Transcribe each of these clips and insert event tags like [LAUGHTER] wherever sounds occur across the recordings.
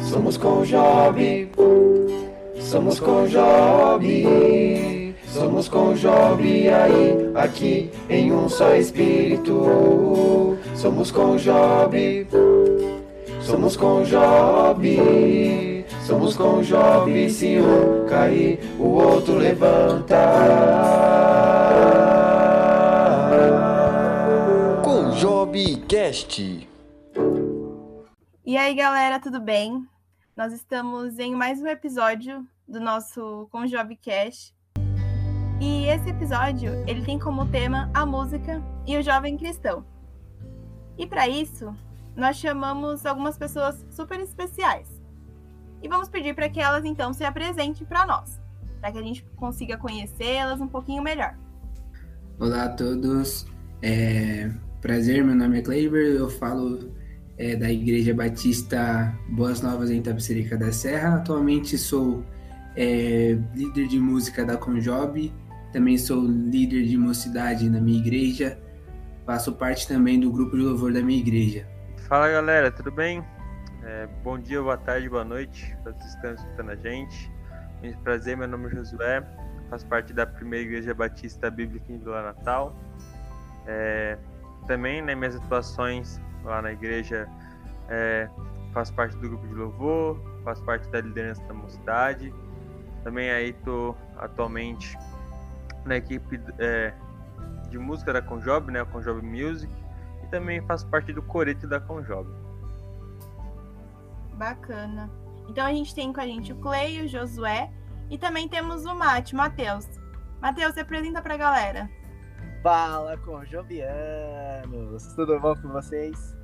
Somos com Job, somos com Job, somos com Job aí, aqui em um só espírito. Somos com Job, somos com Job, somos com Job. Se um cair, o outro levanta. Com Jobcast. E aí, galera, tudo bem? Nós estamos em mais um episódio do nosso Conjobcast. E esse episódio, ele tem como tema a música e o jovem cristão. E para isso, nós chamamos algumas pessoas super especiais. E vamos pedir para que elas então se apresentem para nós, para que a gente consiga conhecê-las um pouquinho melhor. Olá a todos, é... prazer, meu nome é Kleiber, eu falo é, da Igreja Batista Boas Novas em Tapicerica da Serra. Atualmente sou é, líder de música da Conjob, também sou líder de mocidade na minha igreja, faço parte também do grupo de louvor da minha igreja. Fala galera, tudo bem? É, bom dia, boa tarde, boa noite para vocês estão escutando a gente. Muito prazer, meu nome é Josué, faço parte da primeira Igreja Batista Bíblica em Vila Natal. É, também, né, minhas atuações lá na igreja, é, faço parte do grupo de louvor, faço parte da liderança da mocidade. Também aí tô atualmente na equipe é, de música da Conjob, né, a Conjob Music, e também faço parte do coreto da Conjob. Bacana. Então a gente tem com a gente o Clay, o Josué e também temos o Mate, Matheus. Matheus, se apresenta pra galera. Fala, Conjobianos! Tudo bom com vocês?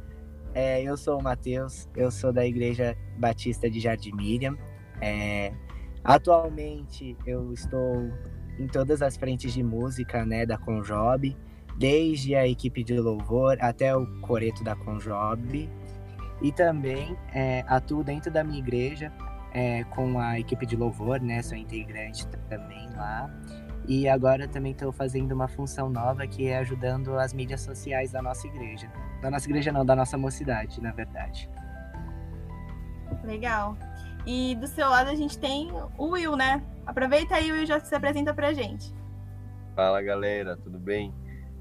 É, eu sou o Matheus, eu sou da Igreja Batista de Jardim Miriam. É, atualmente eu estou em todas as frentes de música né, da Conjob, desde a equipe de louvor até o coreto da Conjob. E também é, atuo dentro da minha igreja é, com a equipe de louvor, né? Sou integrante também lá. E agora também estou fazendo uma função nova que é ajudando as mídias sociais da nossa igreja. Da nossa igreja não, da nossa mocidade, na verdade. Legal. E do seu lado a gente tem o Will, né? Aproveita aí, Will, já se apresenta pra gente. Fala galera, tudo bem?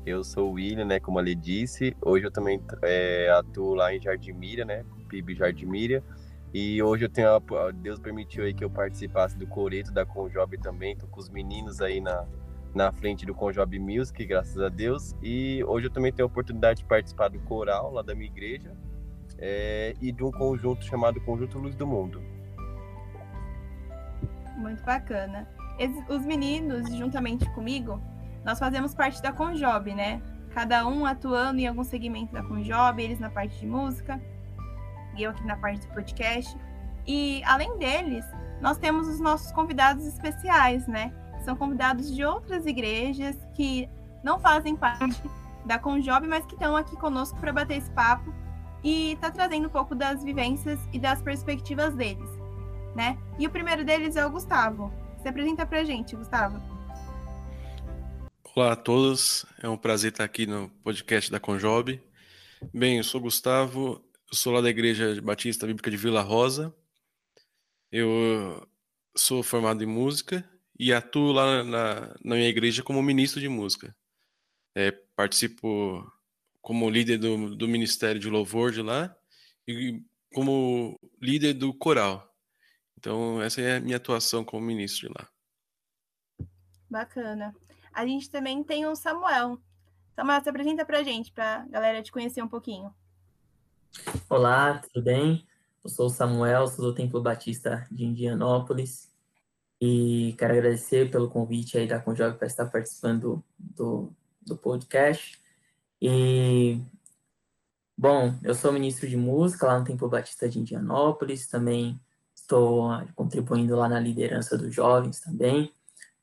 Eu sou o William, né? Como a Lê disse. Hoje eu também é, atuo lá em Jardimíria, né? PIB Jardimíria. E hoje eu tenho a, Deus permitiu aí que eu participasse do coreto da Conjob também, tô com os meninos aí na, na frente do Conjob Music, graças a Deus. E hoje eu também tenho a oportunidade de participar do coral lá da minha igreja é, e de um conjunto chamado Conjunto Luz do Mundo. Muito bacana. Os meninos, juntamente comigo, nós fazemos parte da Conjob, né? Cada um atuando em algum segmento da Conjob, eles na parte de música, eu aqui na parte do podcast. E além deles, nós temos os nossos convidados especiais, né? São convidados de outras igrejas que não fazem parte da Conjob, mas que estão aqui conosco para bater esse papo e tá trazendo um pouco das vivências e das perspectivas deles, né? E o primeiro deles é o Gustavo. Se apresenta pra gente, Gustavo. Olá a todos, é um prazer estar aqui no podcast da Conjob. Bem, eu sou Gustavo, eu sou lá da Igreja Batista Bíblica de Vila Rosa. Eu sou formado em música e atuo lá na, na minha igreja como ministro de música. É, participo como líder do, do Ministério de Louvor de lá e como líder do coral. Então, essa é a minha atuação como ministro de lá. Bacana. A gente também tem o Samuel. Samuel, se apresenta pra gente, pra galera te conhecer um pouquinho. Olá, tudo bem? Eu sou o Samuel, sou do Templo Batista de Indianópolis e quero agradecer pelo convite aí da Conjog para estar participando do, do podcast. E, bom, eu sou ministro de música lá no Templo Batista de Indianópolis, também estou contribuindo lá na liderança dos jovens também.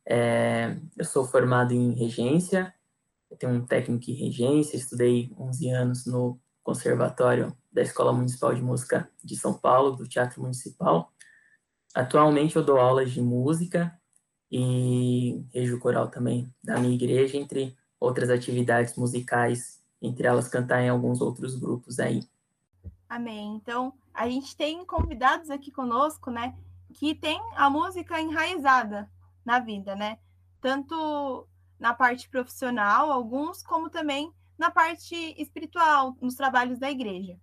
É, eu sou formado em regência, tenho um técnico em regência, estudei 11 anos no Conservatório da Escola Municipal de Música de São Paulo, do Teatro Municipal. Atualmente eu dou aulas de música e rejo coral também da minha igreja, entre outras atividades musicais, entre elas cantar em alguns outros grupos aí. Amém. Então, a gente tem convidados aqui conosco, né, que tem a música enraizada na vida, né? Tanto na parte profissional, alguns, como também na parte espiritual, nos trabalhos da igreja.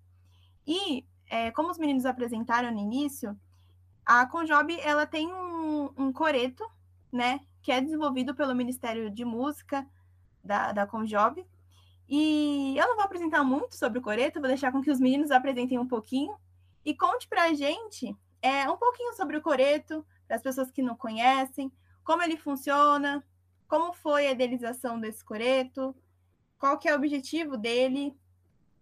E, é, como os meninos apresentaram no início, a Conjob, ela tem um, um coreto, né, que é desenvolvido pelo Ministério de Música da, da Conjob. E eu não vou apresentar muito sobre o coreto, vou deixar com que os meninos apresentem um pouquinho e conte para a gente é, um pouquinho sobre o coreto, para as pessoas que não conhecem, como ele funciona, como foi a idealização desse coreto, qual que é o objetivo dele.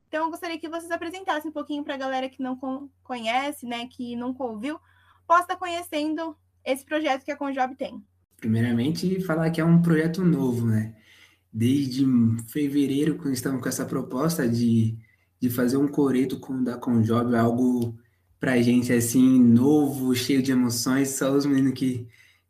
Então, eu gostaria que vocês apresentassem um pouquinho para a galera que não conhece, né, que nunca ouviu, possa estar conhecendo esse projeto que a Conjob tem. Primeiramente, falar que é um projeto novo, né? Desde fevereiro, quando estamos com essa proposta de, de fazer um coreto com da Conjob, algo pra gente assim, novo, cheio de emoções, só os meninos que,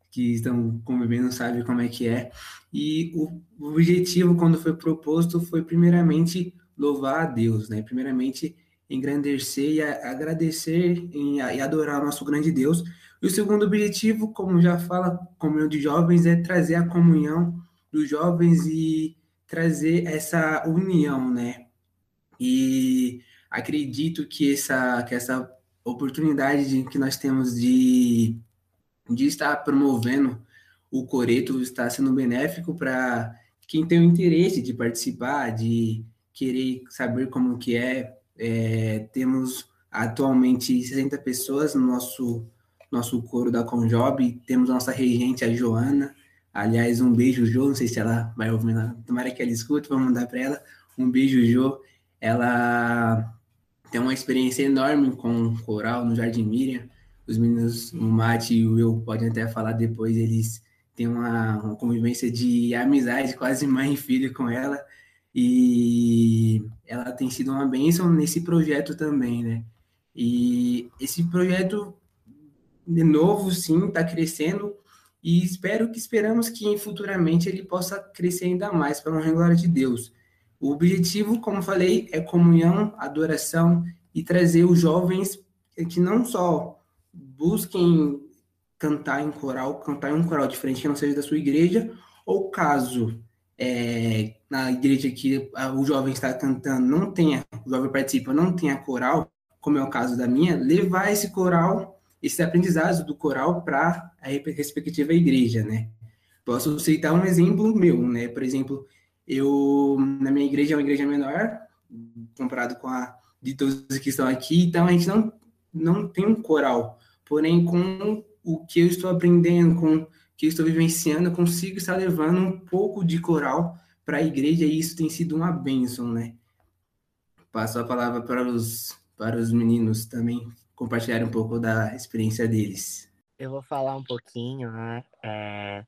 que estão convivendo sabem como é que é. E o, o objetivo, quando foi proposto, foi primeiramente louvar a Deus, né? Primeiramente engrandecer e agradecer e adorar o nosso grande Deus. E o segundo objetivo, como já fala, comunhão de jovens, é trazer a comunhão dos jovens e trazer essa união, né? E acredito que essa, que essa oportunidade de, que nós temos de, de estar promovendo o Coreto está sendo benéfico para quem tem o interesse de participar, de querer saber como que é. É temos atualmente 60 pessoas no nosso nosso coro da Conjob, temos a nossa regente, a Joana, aliás, um beijo, Jo, não sei se ela vai ouvir, tomara que ela escute, vamos mandar para ela, um beijo, Jo, ela tem uma experiência enorme com coral no Jardim Miriam, os meninos, o Mate e o Will podem até falar depois, eles têm uma, uma convivência de amizade, quase mãe e filho com ela, e ela tem sido uma bênção nesse projeto também, né? E esse projeto de novo, sim, está crescendo e espero que esperamos que futuramente ele possa crescer ainda mais para a glória de Deus. O objetivo, como falei, é comunhão, adoração e trazer os jovens que não só busquem cantar em coral, cantar em um coral diferente que não seja da sua igreja, ou caso é, na igreja que o jovem está cantando não tenha, o jovem participa, não tenha coral, como é o caso da minha, levar esse coral esses aprendizados do coral para a respectiva igreja, né? Posso citar um exemplo meu, né? Por exemplo, eu na minha igreja é uma igreja menor comparado com a de todos que estão aqui, então a gente não não tem um coral, porém com o que eu estou aprendendo, com o que eu estou vivenciando, eu consigo estar levando um pouco de coral para a igreja e isso tem sido uma bênção, né? Passo a palavra para os para os meninos também compartilhar um pouco da experiência deles. Eu vou falar um pouquinho, né? É,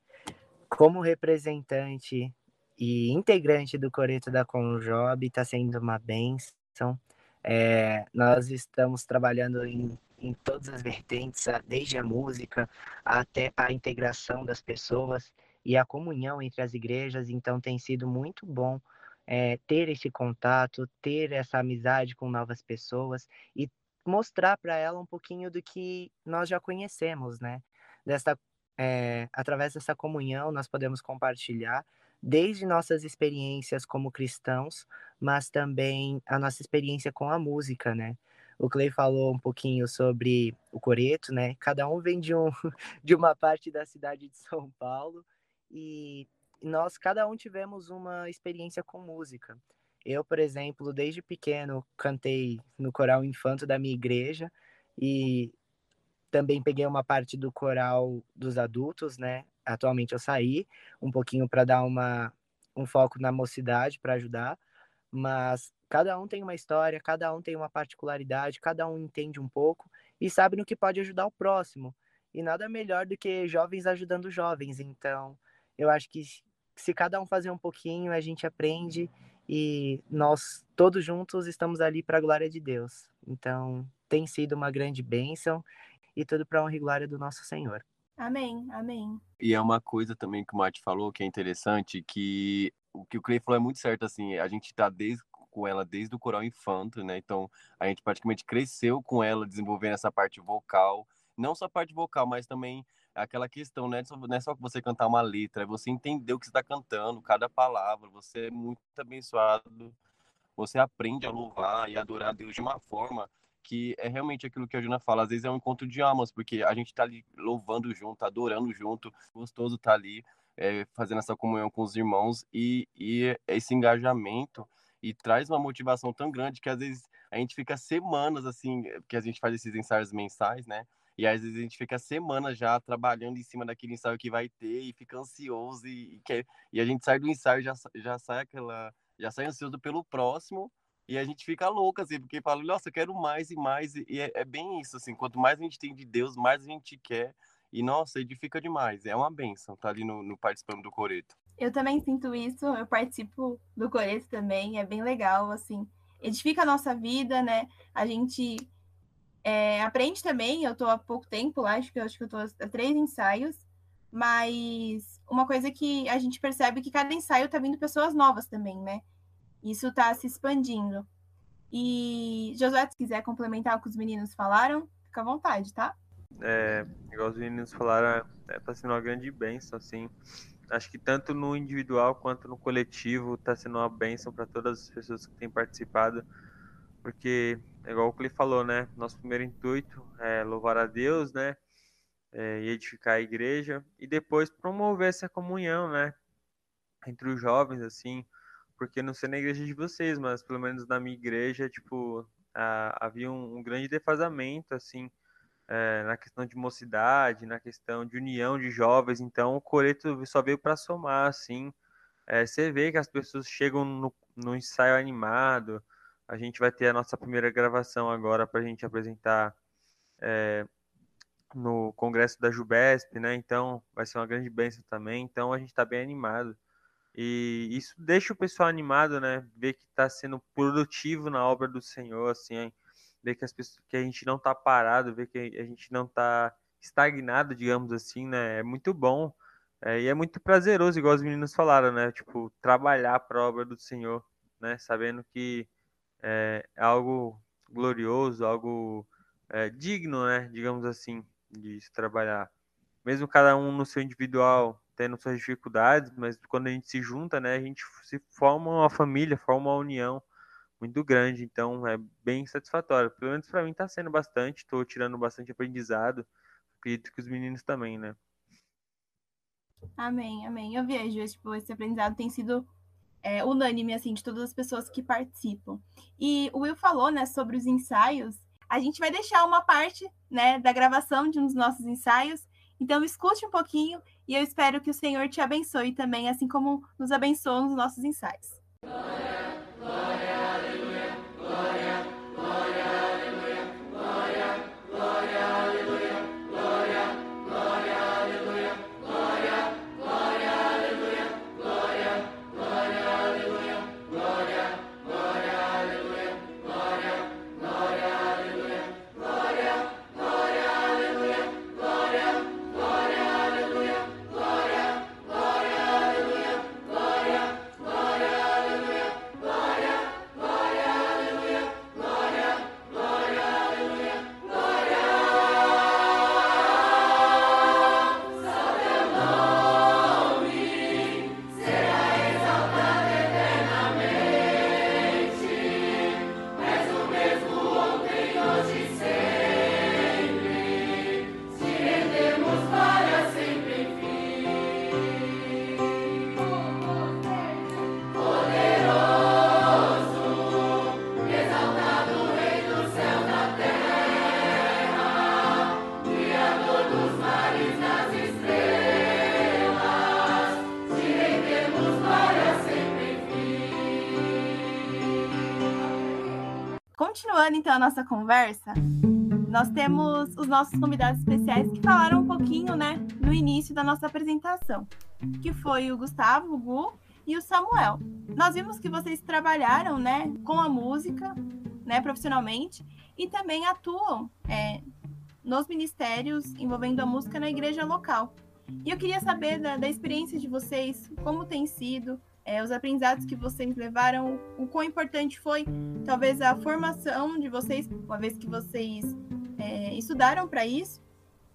como representante e integrante do Coreto da Conjob, está sendo uma benção. É, nós estamos trabalhando em, em todas as vertentes, desde a música até a integração das pessoas e a comunhão entre as igrejas, então tem sido muito bom é, ter esse contato, ter essa amizade com novas pessoas e mostrar para ela um pouquinho do que nós já conhecemos, né? Dessa, é, através dessa comunhão, nós podemos compartilhar desde nossas experiências como cristãos, mas também a nossa experiência com a música, né? O Clay falou um pouquinho sobre o coreto, né? Cada um vem de, um, [LAUGHS] de uma parte da cidade de São Paulo e nós, cada um tivemos uma experiência com música. Eu, por exemplo, desde pequeno cantei no coral infanto da minha igreja e também peguei uma parte do coral dos adultos, né? Atualmente eu saí um pouquinho para dar uma, um foco na mocidade para ajudar, mas cada um tem uma história, cada um tem uma particularidade, cada um entende um pouco e sabe no que pode ajudar o próximo. E nada melhor do que jovens ajudando jovens. Então, eu acho que se cada um fazer um pouquinho, a gente aprende e nós todos juntos estamos ali para a glória de Deus. Então, tem sido uma grande bênção e tudo para a honra e glória do nosso Senhor. Amém, amém. E é uma coisa também que o Mate falou que é interessante, que o que o Clay falou é muito certo, assim, a gente está desde com ela desde o coral infanto, né? Então a gente praticamente cresceu com ela desenvolvendo essa parte vocal, não só a parte vocal, mas também aquela questão, né? Não é só você cantar uma letra, é você entender o que você está cantando, cada palavra, você é muito abençoado, você aprende a louvar e adorar a Deus de uma forma que é realmente aquilo que a Juna fala, às vezes é um encontro de almas, porque a gente está ali louvando junto, adorando junto, gostoso estar tá ali, é, fazendo essa comunhão com os irmãos e, e esse engajamento e traz uma motivação tão grande que às vezes a gente fica semanas assim, que a gente faz esses ensaios mensais, né? E às vezes a gente fica semanas já trabalhando em cima daquele ensaio que vai ter e fica ansioso e, e, quer, e a gente sai do ensaio já já sai aquela já sai ansioso pelo próximo e a gente fica louco assim, porque fala, nossa, eu quero mais e mais e, e é, é bem isso assim, quanto mais a gente tem de Deus, mais a gente quer e, nossa, edifica demais. É uma benção estar tá ali no, no participando do Coreto. Eu também sinto isso, eu participo do Coreto também, é bem legal, assim. Edifica a nossa vida, né? A gente é, aprende também, eu tô há pouco tempo lá, acho que acho que eu tô há três ensaios, mas uma coisa que a gente percebe é que cada ensaio tá vindo pessoas novas também, né? Isso tá se expandindo. E Josué, se quiser complementar o que os meninos falaram, fica à vontade, tá? é, igual os meninos falaram, é, tá sendo uma grande bênção, assim. Acho que tanto no individual quanto no coletivo tá sendo uma bênção para todas as pessoas que têm participado, porque, igual o ele falou, né? Nosso primeiro intuito é louvar a Deus, né? É, e edificar a igreja, e depois promover essa comunhão, né? Entre os jovens, assim, porque não sei na igreja de vocês, mas pelo menos na minha igreja, tipo, a, havia um, um grande defasamento, assim, é, na questão de mocidade, na questão de união de jovens. Então, o Coreto só veio para somar, assim. É, você vê que as pessoas chegam no, no, ensaio animado. A gente vai ter a nossa primeira gravação agora para a gente apresentar é, no congresso da Jubesp, né? Então, vai ser uma grande bênção também. Então, a gente está bem animado. E isso deixa o pessoal animado, né? Ver que está sendo produtivo na obra do Senhor, assim ver que, as pessoas, que a gente não está parado, ver que a gente não está estagnado, digamos assim, né? É muito bom. É, e é muito prazeroso, igual os meninos falaram, né? Tipo, trabalhar para a obra do Senhor, né? Sabendo que é, é algo glorioso, algo é, digno, né? Digamos assim, de se trabalhar. Mesmo cada um no seu individual, tendo suas dificuldades, mas quando a gente se junta, né? A gente se forma uma família, forma uma união muito grande, então é bem satisfatório. Pelo menos para mim está sendo bastante, estou tirando bastante aprendizado. Acredito que os meninos também, né? Amém, amém. Eu vejo, tipo, esse aprendizado tem sido é, unânime, assim, de todas as pessoas que participam. E o Will falou, né, sobre os ensaios. A gente vai deixar uma parte, né, da gravação de um dos nossos ensaios. Então, escute um pouquinho e eu espero que o Senhor te abençoe também, assim como nos abençoou nos nossos ensaios. Glória, glória. Conversa, nós temos os nossos convidados especiais que falaram um pouquinho, né, no início da nossa apresentação, que foi o Gustavo, o Gu e o Samuel. Nós vimos que vocês trabalharam, né, com a música, né, profissionalmente e também atuam é, nos ministérios envolvendo a música na igreja local. E eu queria saber da, da experiência de vocês, como tem sido, é, os aprendizados que vocês levaram, o quão importante foi, talvez, a formação de vocês, uma vez que vocês é, estudaram para isso.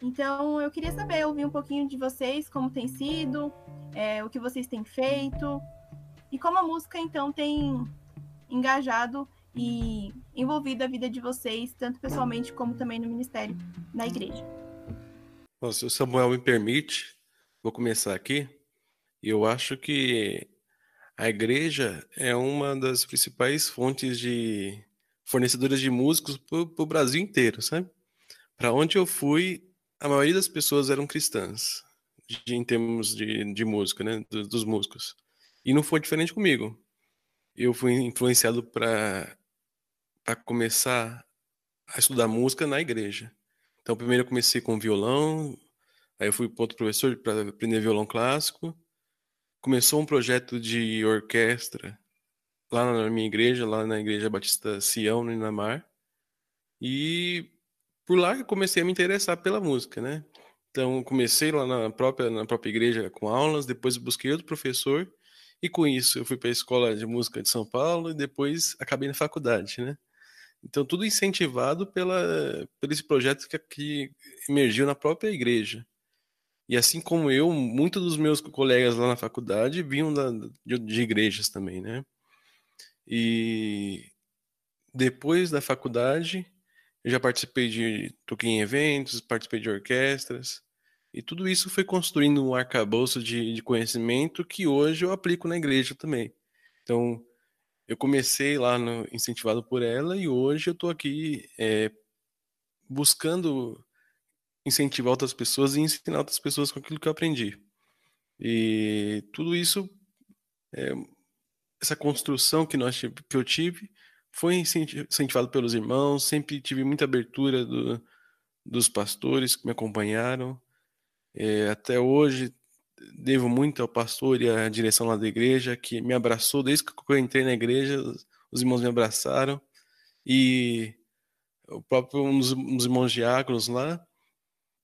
Então, eu queria saber, ouvir um pouquinho de vocês, como tem sido, é, o que vocês têm feito, e como a música, então, tem engajado e envolvido a vida de vocês, tanto pessoalmente como também no ministério da igreja. Bom, se o Samuel me permite, vou começar aqui. Eu acho que a igreja é uma das principais fontes de fornecedoras de músicos para o Brasil inteiro, sabe? Para onde eu fui, a maioria das pessoas eram cristãs, de, em termos de, de música, né? Dos, dos músicos. E não foi diferente comigo. Eu fui influenciado para começar a estudar música na igreja. Então, primeiro eu comecei com violão, aí eu fui para outro professor para aprender violão clássico, começou um projeto de orquestra lá na minha igreja, lá na Igreja Batista Sião, no Inamar. E por lá eu comecei a me interessar pela música, né? Então, comecei lá na própria, na própria igreja com aulas, depois busquei outro professor, e com isso eu fui para a Escola de Música de São Paulo e depois acabei na faculdade, né? Então, tudo incentivado pela, por esse projeto que, que emergiu na própria igreja. E assim como eu, muitos dos meus colegas lá na faculdade vinham da, de, de igrejas também, né? E depois da faculdade, eu já participei de, toquei em eventos, participei de orquestras, e tudo isso foi construindo um arcabouço de, de conhecimento que hoje eu aplico na igreja também. Então, eu comecei lá no, incentivado por ela e hoje eu estou aqui é, buscando incentivar outras pessoas e ensinar outras pessoas com aquilo que eu aprendi. E tudo isso, é, essa construção que, nós, que eu tive, foi incentivado pelos irmãos, sempre tive muita abertura do, dos pastores que me acompanharam. É, até hoje, devo muito ao pastor e à direção lá da igreja, que me abraçou desde que eu entrei na igreja, os irmãos me abraçaram. E o próprio um dos, um dos irmãos diáconos lá,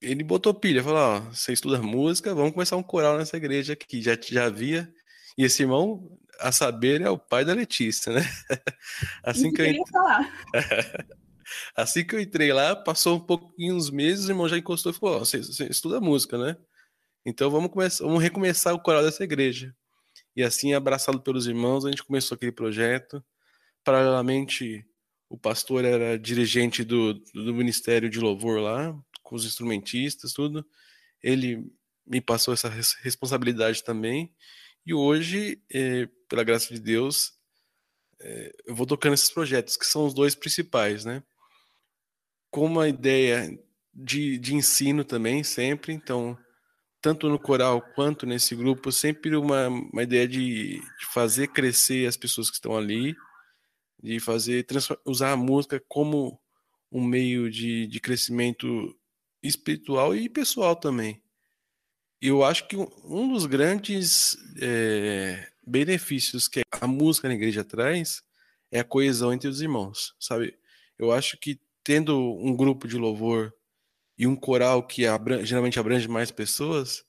ele botou pilha, falou, ó, você estuda música, vamos começar um coral nessa igreja aqui, já, já havia, e esse irmão, a saber, é o pai da Letícia, né? [LAUGHS] assim que eu, entrei... [LAUGHS] assim que eu entrei lá, passou um pouquinho, uns meses, o irmão já encostou e falou, ó, você, você estuda música, né? Então vamos, começar, vamos recomeçar o coral dessa igreja. E assim, abraçado pelos irmãos, a gente começou aquele projeto. Paralelamente, o pastor era dirigente do, do ministério de louvor lá, com os instrumentistas, tudo. Ele me passou essa responsabilidade também. E hoje, é, pela graça de Deus, é, eu vou tocando esses projetos, que são os dois principais, né? Com uma ideia de, de ensino também, sempre. Então, tanto no coral quanto nesse grupo, sempre uma, uma ideia de, de fazer crescer as pessoas que estão ali, de fazer usar a música como um meio de, de crescimento espiritual e pessoal também. Eu acho que um dos grandes é, benefícios que a música na igreja traz é a coesão entre os irmãos, sabe? Eu acho que tendo um grupo de louvor e um coral que abrange, geralmente abrange mais pessoas,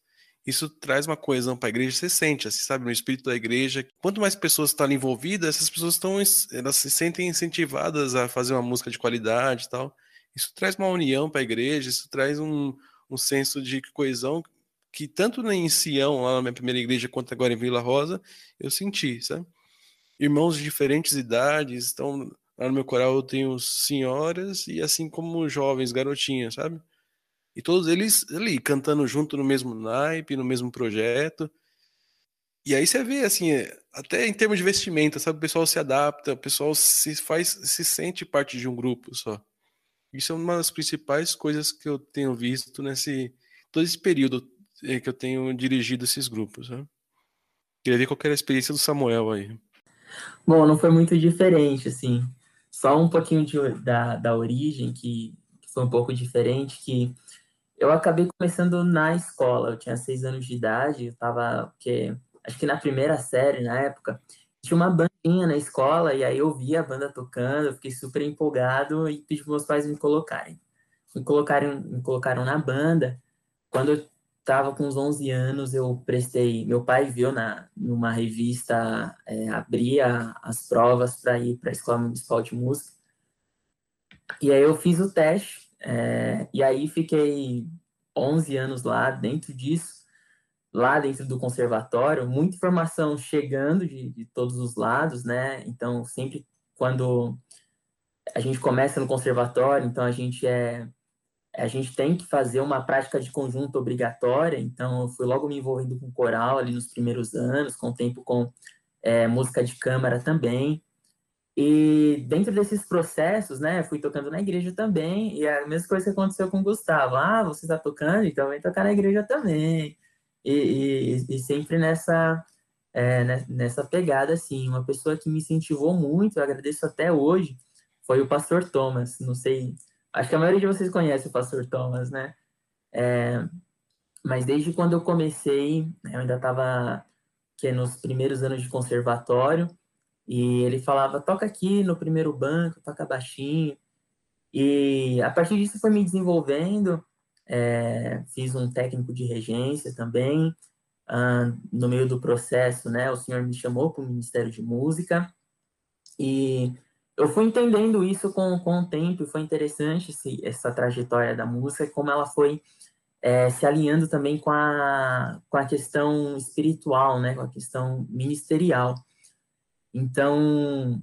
isso traz uma coesão para a igreja. Você sente, assim, sabe, no espírito da igreja. Quanto mais pessoas estão envolvidas, essas pessoas estão, elas se sentem incentivadas a fazer uma música de qualidade e tal. Isso traz uma união para a igreja, isso traz um, um senso de coesão que tanto em Sião, lá na minha primeira igreja, quanto agora em Vila Rosa, eu senti, sabe? Irmãos de diferentes idades, então lá no meu coral eu tenho senhoras e assim como jovens, garotinhas, sabe? E todos eles ali cantando junto no mesmo naipe, no mesmo projeto. E aí você vê assim, até em termos de vestimenta, sabe? O pessoal se adapta, o pessoal se faz, se sente parte de um grupo só. Isso é uma das principais coisas que eu tenho visto nesse todo esse período eh, que eu tenho dirigido esses grupos. Né? Queria ver qual era a experiência do Samuel aí. Bom, não foi muito diferente, assim. Só um pouquinho de, da, da origem, que, foi um pouco diferente, que eu acabei começando na escola. Eu tinha seis anos de idade, eu estava, acho que na primeira série, na época, tinha uma bandinha na escola e aí eu vi a banda tocando, eu fiquei super empolgado e pedi para meus pais me colocarem. Me colocaram, me colocaram na banda. Quando eu estava com uns 11 anos, eu prestei. Meu pai viu na, numa revista, é, abria as provas para ir para a Escola Municipal de Música. E aí eu fiz o teste, é, e aí fiquei 11 anos lá dentro disso, lá dentro do conservatório, muita informação chegando de, de todos os lados, né? Então, sempre quando a gente começa no conservatório, então a gente é a gente tem que fazer uma prática de conjunto obrigatória, então eu fui logo me envolvendo com coral ali nos primeiros anos, com o tempo com é, música de câmara também. E dentro desses processos, né, fui tocando na igreja também, e a mesma coisa que aconteceu com o Gustavo. Ah, você está tocando, então vem tocar na igreja também. E, e, e sempre nessa, é, nessa pegada, assim, uma pessoa que me incentivou muito, eu agradeço até hoje, foi o pastor Thomas. Não sei Acho que a maioria de vocês conhece o Pastor Thomas, né? É, mas desde quando eu comecei, né, eu ainda estava nos primeiros anos de conservatório, e ele falava, toca aqui no primeiro banco, toca baixinho. E a partir disso foi me desenvolvendo, é, fiz um técnico de regência também. Ah, no meio do processo, né, o senhor me chamou para o Ministério de Música, e eu fui entendendo isso com, com o tempo, e foi interessante esse, essa trajetória da música, como ela foi é, se alinhando também com a, com a questão espiritual, né, com a questão ministerial. Então,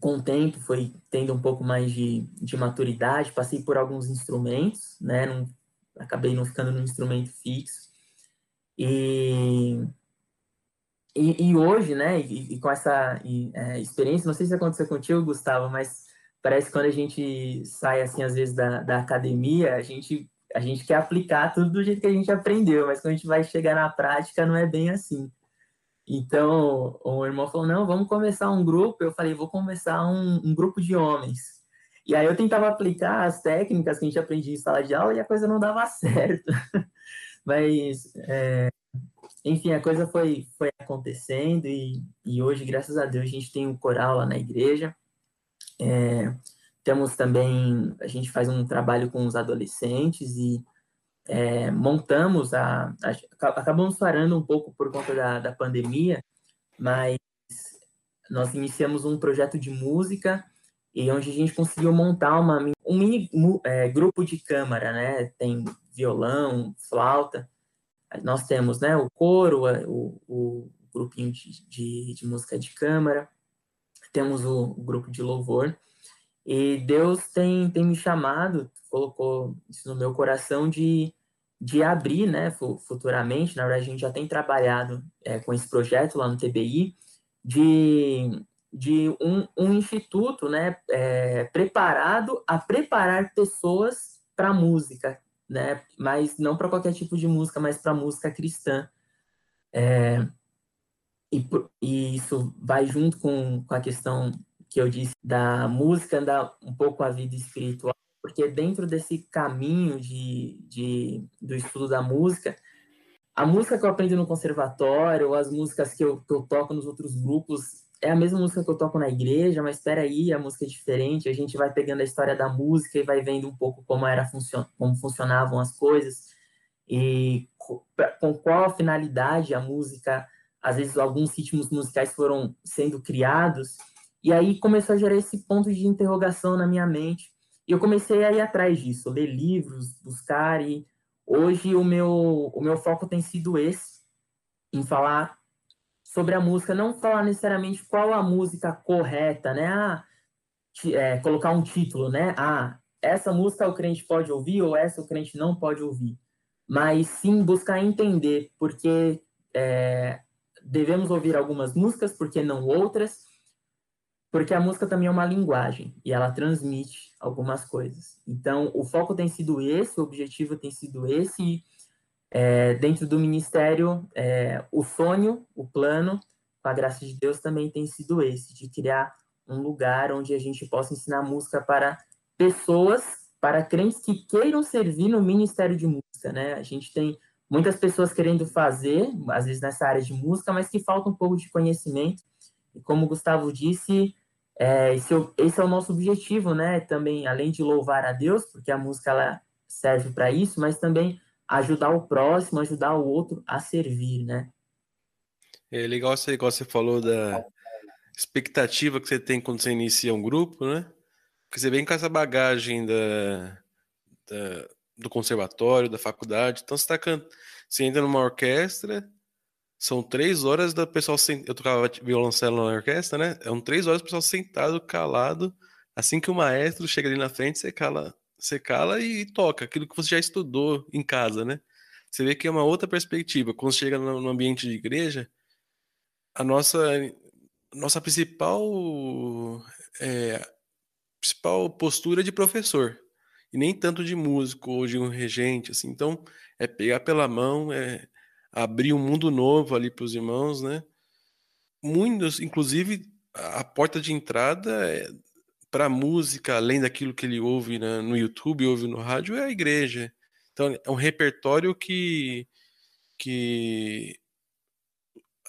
com o tempo, foi tendo um pouco mais de, de maturidade, passei por alguns instrumentos, né, não, acabei não ficando num instrumento fixo, e e, e hoje, né, e, e com essa e, é, experiência, não sei se aconteceu contigo, Gustavo, mas parece que quando a gente sai, assim, às vezes da, da academia, a gente, a gente quer aplicar tudo do jeito que a gente aprendeu, mas quando a gente vai chegar na prática, não é bem assim. Então, o irmão falou, não, vamos começar um grupo. Eu falei, vou começar um, um grupo de homens. E aí eu tentava aplicar as técnicas que a gente aprendia em sala de aula e a coisa não dava [LAUGHS] certo. Mas é, enfim, a coisa foi, foi acontecendo e, e hoje, graças a Deus, a gente tem um coral lá na igreja. É, temos também, a gente faz um trabalho com os adolescentes e é, montamos a, a, acabamos parando um pouco por conta da, da pandemia, mas nós iniciamos um projeto de música e onde a gente conseguiu montar uma, um mini é, grupo de câmara, né? Tem violão, flauta, nós temos né, o coro, o, o grupinho de, de, de, música de câmara, temos o, o, grupo de louvor, e Deus tem, tem me chamado, colocou isso no meu coração de, de abrir, né, futuramente, na verdade a gente já tem trabalhado é, com esse projeto lá no TBI, de, de um, um instituto, né, é, preparado a preparar pessoas para música, né? Mas não para qualquer tipo de música, mas para música cristã. É, e, e, isso vai junto com, com a questão que eu disse da música andar um pouco a vida espiritual, porque dentro desse caminho de, de, do estudo da música, a música que eu aprendo no conservatório, ou as músicas que eu, que eu toco nos outros grupos, é a mesma música que eu toco na igreja, mas espera aí, a música é diferente, a gente vai pegando a história da música e vai vendo um pouco como era como funcionavam as coisas e com qual finalidade a música, às vezes alguns ritmos musicais foram sendo criados, e aí começou a gerar esse ponto de interrogação na minha mente, e eu comecei a ir atrás disso, ler livros, buscar, e hoje o meu, o meu foco tem sido esse, em falar sobre a música, não falar necessariamente qual a música correta, né? Ah, é, colocar um título, né? Ah, essa música o crente pode ouvir ou essa o crente não pode ouvir. Mas sim buscar entender porque é, devemos ouvir algumas músicas, porque não outras, porque a música também é uma linguagem e ela transmite algumas coisas. Então, o foco tem sido esse, o objetivo tem sido esse, é, dentro do ministério, é, o sonho, o plano, com a graça de Deus, também tem sido esse, de criar um lugar onde a gente possa ensinar música para pessoas, para crentes que queiram servir no ministério de música, né? A gente tem muitas pessoas querendo fazer, às vezes nessa área de música, mas que falta um pouco de conhecimento. E como o Gustavo disse, é, esse, é esse, é o nosso objetivo, né? Também, além de louvar a Deus, porque a música ela serve para isso, mas também ajudar o próximo, ajudar o outro a servir, né? É legal negócio que você falou da expectativa que você tem quando você inicia um grupo, né? Porque você vem com essa bagagem da, da do conservatório, da faculdade, então você tá você entra numa orquestra, são três horas da pessoal eu tocava violoncelo na orquestra, né? São três horas do pessoal sentado, calado, assim que o maestro chega ali na frente, você cala, você cala e toca aquilo que você já estudou em casa, né? Você vê que é uma outra perspectiva. Quando chega no ambiente de igreja, a nossa nossa principal é, principal postura é de professor e nem tanto de músico ou de um regente assim então é pegar pela mão é abrir um mundo novo ali para os irmãos né muitos inclusive a porta de entrada é, para música além daquilo que ele ouve né, no YouTube ouve no rádio é a igreja então é um repertório que que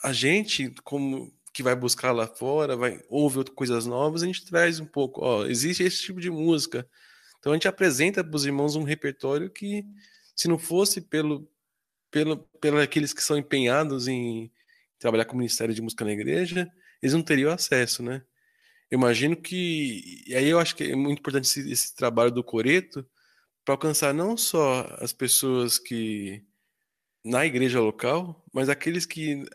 a gente, como que vai buscar lá fora, vai ouve coisas novas, a gente traz um pouco, ó, existe esse tipo de música. Então a gente apresenta para os irmãos um repertório que, se não fosse pelo, pelo, pelo aqueles que são empenhados em trabalhar com o Ministério de Música na igreja, eles não teriam acesso, né? Eu imagino que, e aí eu acho que é muito importante esse, esse trabalho do Coreto para alcançar não só as pessoas que na igreja local, mas aqueles que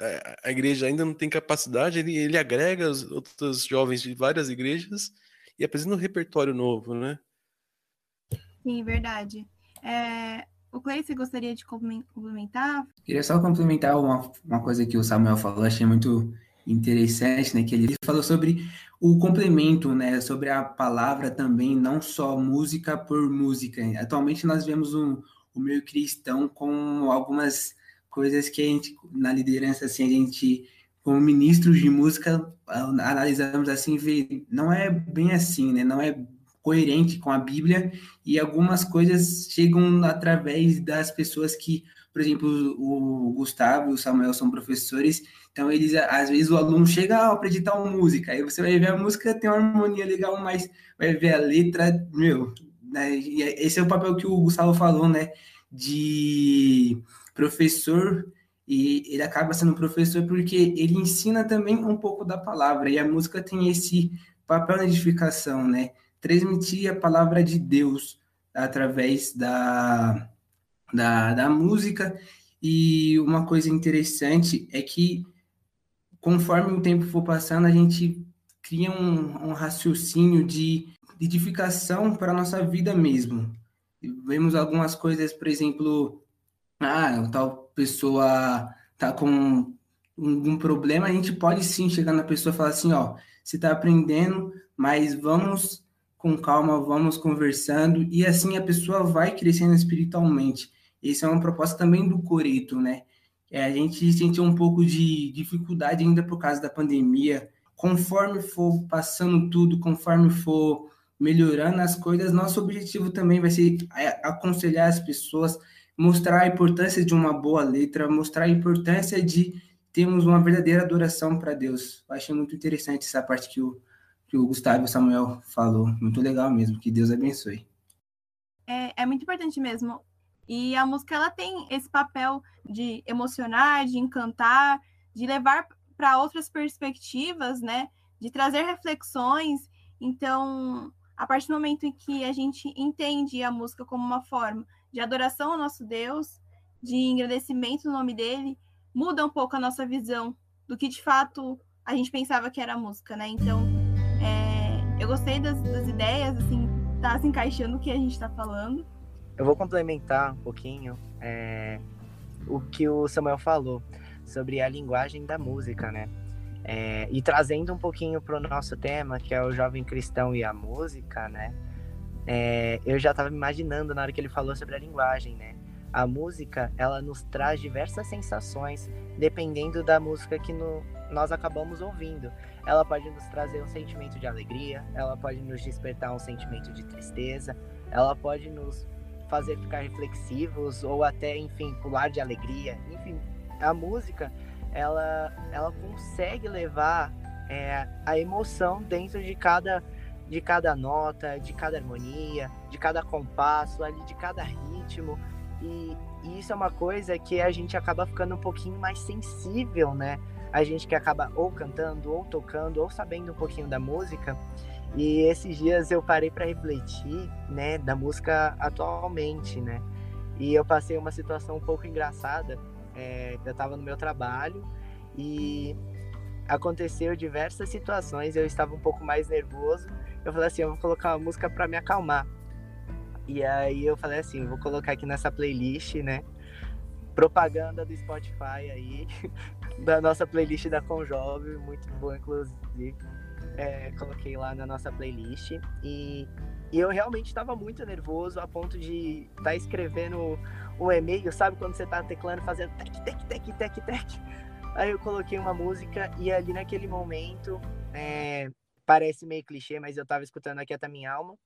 a igreja ainda não tem capacidade, ele, ele agrega os outros jovens de várias igrejas e apresenta um repertório novo, né? Sim, verdade. É, o Cleice gostaria de complementar? Queria só complementar uma, uma coisa que o Samuel falou, achei muito interessante, né? Que ele falou sobre o complemento, né? Sobre a palavra também, não só música por música. Atualmente nós vemos um, o meio cristão com algumas coisas que a gente, na liderança, assim, a gente, como ministros de música, analisamos assim, vê, não é bem assim, né? Não é coerente com a Bíblia e algumas coisas chegam através das pessoas que, por exemplo, o Gustavo e o Samuel são professores, então eles, às vezes o aluno chega a acreditar uma música, aí você vai ver a música, tem uma harmonia legal, mas vai ver a letra, meu, né? É, esse é o papel que o Gustavo falou, né? De professor, e ele acaba sendo professor porque ele ensina também um pouco da palavra, e a música tem esse papel na edificação, né? Transmitir a palavra de Deus através da, da, da música. E uma coisa interessante é que, conforme o tempo for passando, a gente cria um, um raciocínio de edificação para a nossa vida mesmo. Vemos algumas coisas, por exemplo, ah, tal pessoa tá com um problema, a gente pode sim chegar na pessoa e falar assim, ó, você está aprendendo, mas vamos com calma, vamos conversando, e assim a pessoa vai crescendo espiritualmente. Essa é uma proposta também do Coreto, né? É, a gente sentiu um pouco de dificuldade ainda por causa da pandemia. Conforme for passando tudo, conforme for melhorando as coisas, nosso objetivo também vai ser é, aconselhar as pessoas, mostrar a importância de uma boa letra, mostrar a importância de termos uma verdadeira adoração para Deus. Eu achei muito interessante essa parte que o, que o Gustavo Samuel falou. Muito legal mesmo. Que Deus abençoe. É, é muito importante mesmo. E a música ela tem esse papel de emocionar, de encantar, de levar para outras perspectivas, né? De trazer reflexões. Então, a partir do momento em que a gente entende a música como uma forma de adoração ao nosso Deus, de agradecimento no nome dele, muda um pouco a nossa visão do que de fato a gente pensava que era música, né? Então, eu gostei das, das, ideias, assim, tá se encaixando o que a gente está falando. Eu vou complementar um pouquinho é, o que o Samuel falou sobre a linguagem da música, né? É, e trazendo um pouquinho para o nosso tema, que é o jovem cristão e a música, né? É, eu já estava imaginando na hora que ele falou sobre a linguagem, né? A música, ela nos traz diversas sensações, dependendo da música que no, nós acabamos ouvindo. Ela pode nos trazer um sentimento de alegria, ela pode nos despertar um sentimento de tristeza, ela pode nos fazer ficar reflexivos ou até, enfim, pular de alegria. Enfim, a música ela, ela consegue levar é, a emoção dentro de cada, de cada nota, de cada harmonia, de cada compasso, ali de cada ritmo. E, e isso é uma coisa que a gente acaba ficando um pouquinho mais sensível, né? A gente que acaba ou cantando, ou tocando, ou sabendo um pouquinho da música. E esses dias eu parei para refletir, né, da música atualmente, né? E eu passei uma situação um pouco engraçada. É, eu estava no meu trabalho e aconteceu diversas situações. Eu estava um pouco mais nervoso. Eu falei assim, eu vou colocar uma música para me acalmar. E aí eu falei assim, vou colocar aqui nessa playlist, né? Propaganda do Spotify aí, [LAUGHS] da nossa playlist da Conjob, muito boa, inclusive. É, coloquei lá na nossa playlist e, e eu realmente estava muito nervoso a ponto de estar tá escrevendo um e-mail, sabe quando você tá teclando, fazendo tec, tec, tec, tec, tec. Aí eu coloquei uma música e ali naquele momento, é, parece meio clichê, mas eu estava escutando aqui até minha alma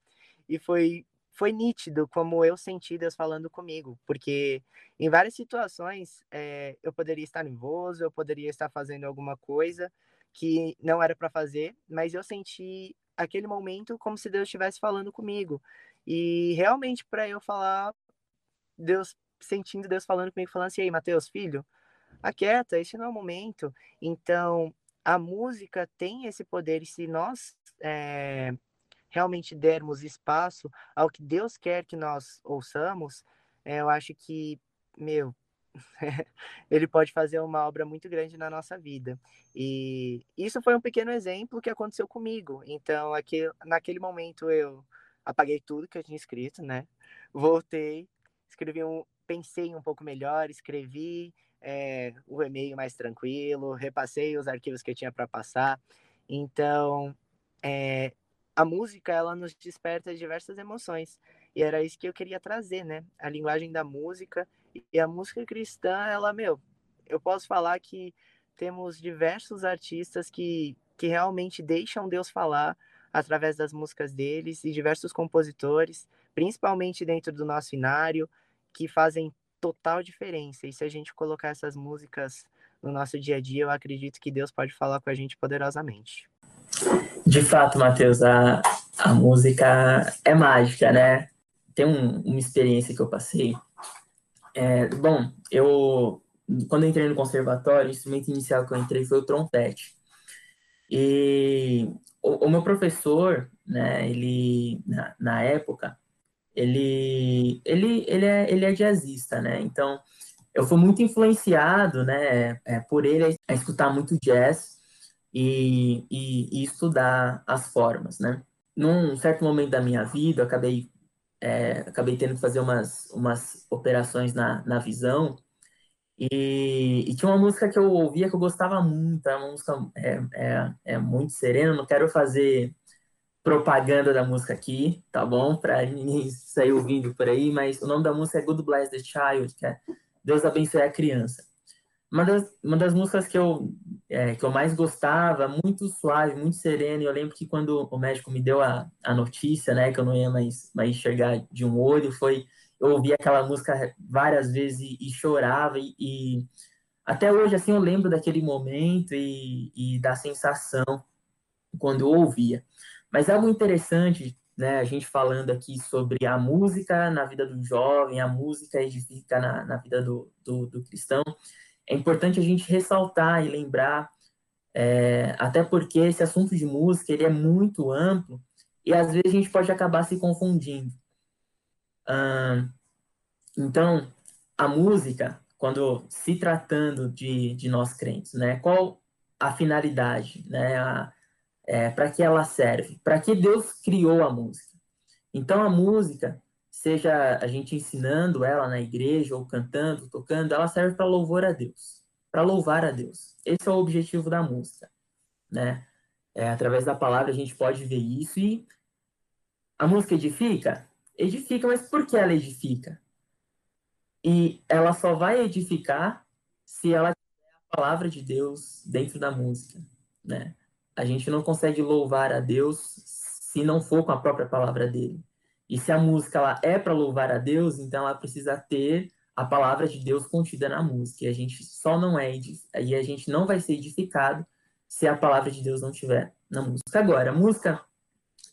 e foi foi nítido como eu senti Deus falando comigo, porque em várias situações é, eu poderia estar nervoso, eu poderia estar fazendo alguma coisa que não era para fazer, mas eu senti aquele momento como se Deus estivesse falando comigo. E realmente para eu falar, Deus sentindo Deus falando comigo, falando assim: "Ei, Mateus, filho, aquieta, esse não é o momento". Então, a música tem esse poder e se nós é, realmente dermos espaço ao que Deus quer que nós ouçamos, é, eu acho que, meu, [LAUGHS] ele pode fazer uma obra muito grande na nossa vida. E isso foi um pequeno exemplo que aconteceu comigo. Então, aqui, naquele momento eu apaguei tudo que eu tinha escrito, né? Voltei, escrevi um, pensei um pouco melhor, escrevi é, o e-mail mais tranquilo, repassei os arquivos que eu tinha para passar. Então, é, a música ela nos desperta diversas emoções e era isso que eu queria trazer, né? A linguagem da música e a música cristã, ela, meu, eu posso falar que temos diversos artistas que, que realmente deixam Deus falar através das músicas deles e diversos compositores, principalmente dentro do nosso inário, que fazem total diferença. E se a gente colocar essas músicas no nosso dia a dia, eu acredito que Deus pode falar com a gente poderosamente. De fato, Matheus, a, a música é mágica, né? Tem um, uma experiência que eu passei. É, bom, eu quando eu entrei no conservatório, o instrumento inicial que eu entrei foi o trompete. E o, o meu professor, né, ele na, na, época, ele ele ele é ele é jazzista, né? Então, eu fui muito influenciado, né, é, por ele a escutar muito jazz e, e, e estudar as formas, né? Num certo momento da minha vida, eu acabei, é, acabei tendo que fazer umas, umas operações na, na visão, e, e, tinha uma música que eu ouvia que eu gostava muito, é uma música é, é, é muito serena, não quero fazer propaganda da música aqui, tá bom? Para ninguém sair ouvindo por aí, mas o nome da música é Good Bless the Child, que é Deus abençoe a criança. Uma das, uma das músicas que eu, é, que eu mais gostava, muito suave, muito serena, eu lembro que quando o médico me deu a, a notícia, né, que eu não ia mais, mais enxergar de um olho, foi, eu ouvi aquela música várias vezes e, e chorava, e, e, até hoje, assim, eu lembro daquele momento e, e da sensação quando eu ouvia. Mas algo interessante, né, a gente falando aqui sobre a música na vida do jovem, a música edifica na, na vida do, do, do cristão, é importante a gente ressaltar e lembrar, é, até porque esse assunto de música ele é muito amplo e às vezes a gente pode acabar se confundindo. então, a música, quando se tratando de, de nós crentes, né, qual a finalidade, né, é, para que ela serve? Para que Deus criou a música? Então, a música seja a gente ensinando ela na igreja ou cantando, tocando, ela serve para louvor a Deus, para louvar a Deus. Esse é o objetivo da música, né? É, através da palavra a gente pode ver isso e a música edifica, edifica, mas por que ela edifica? E ela só vai edificar se ela tiver a palavra de Deus dentro da música, né? A gente não consegue louvar a Deus se não for com a própria palavra dele. E se a música ela é para louvar a Deus, então ela precisa ter a palavra de Deus contida na música. E a gente só não é e a gente não vai ser edificado se a palavra de Deus não estiver na música. Agora, a música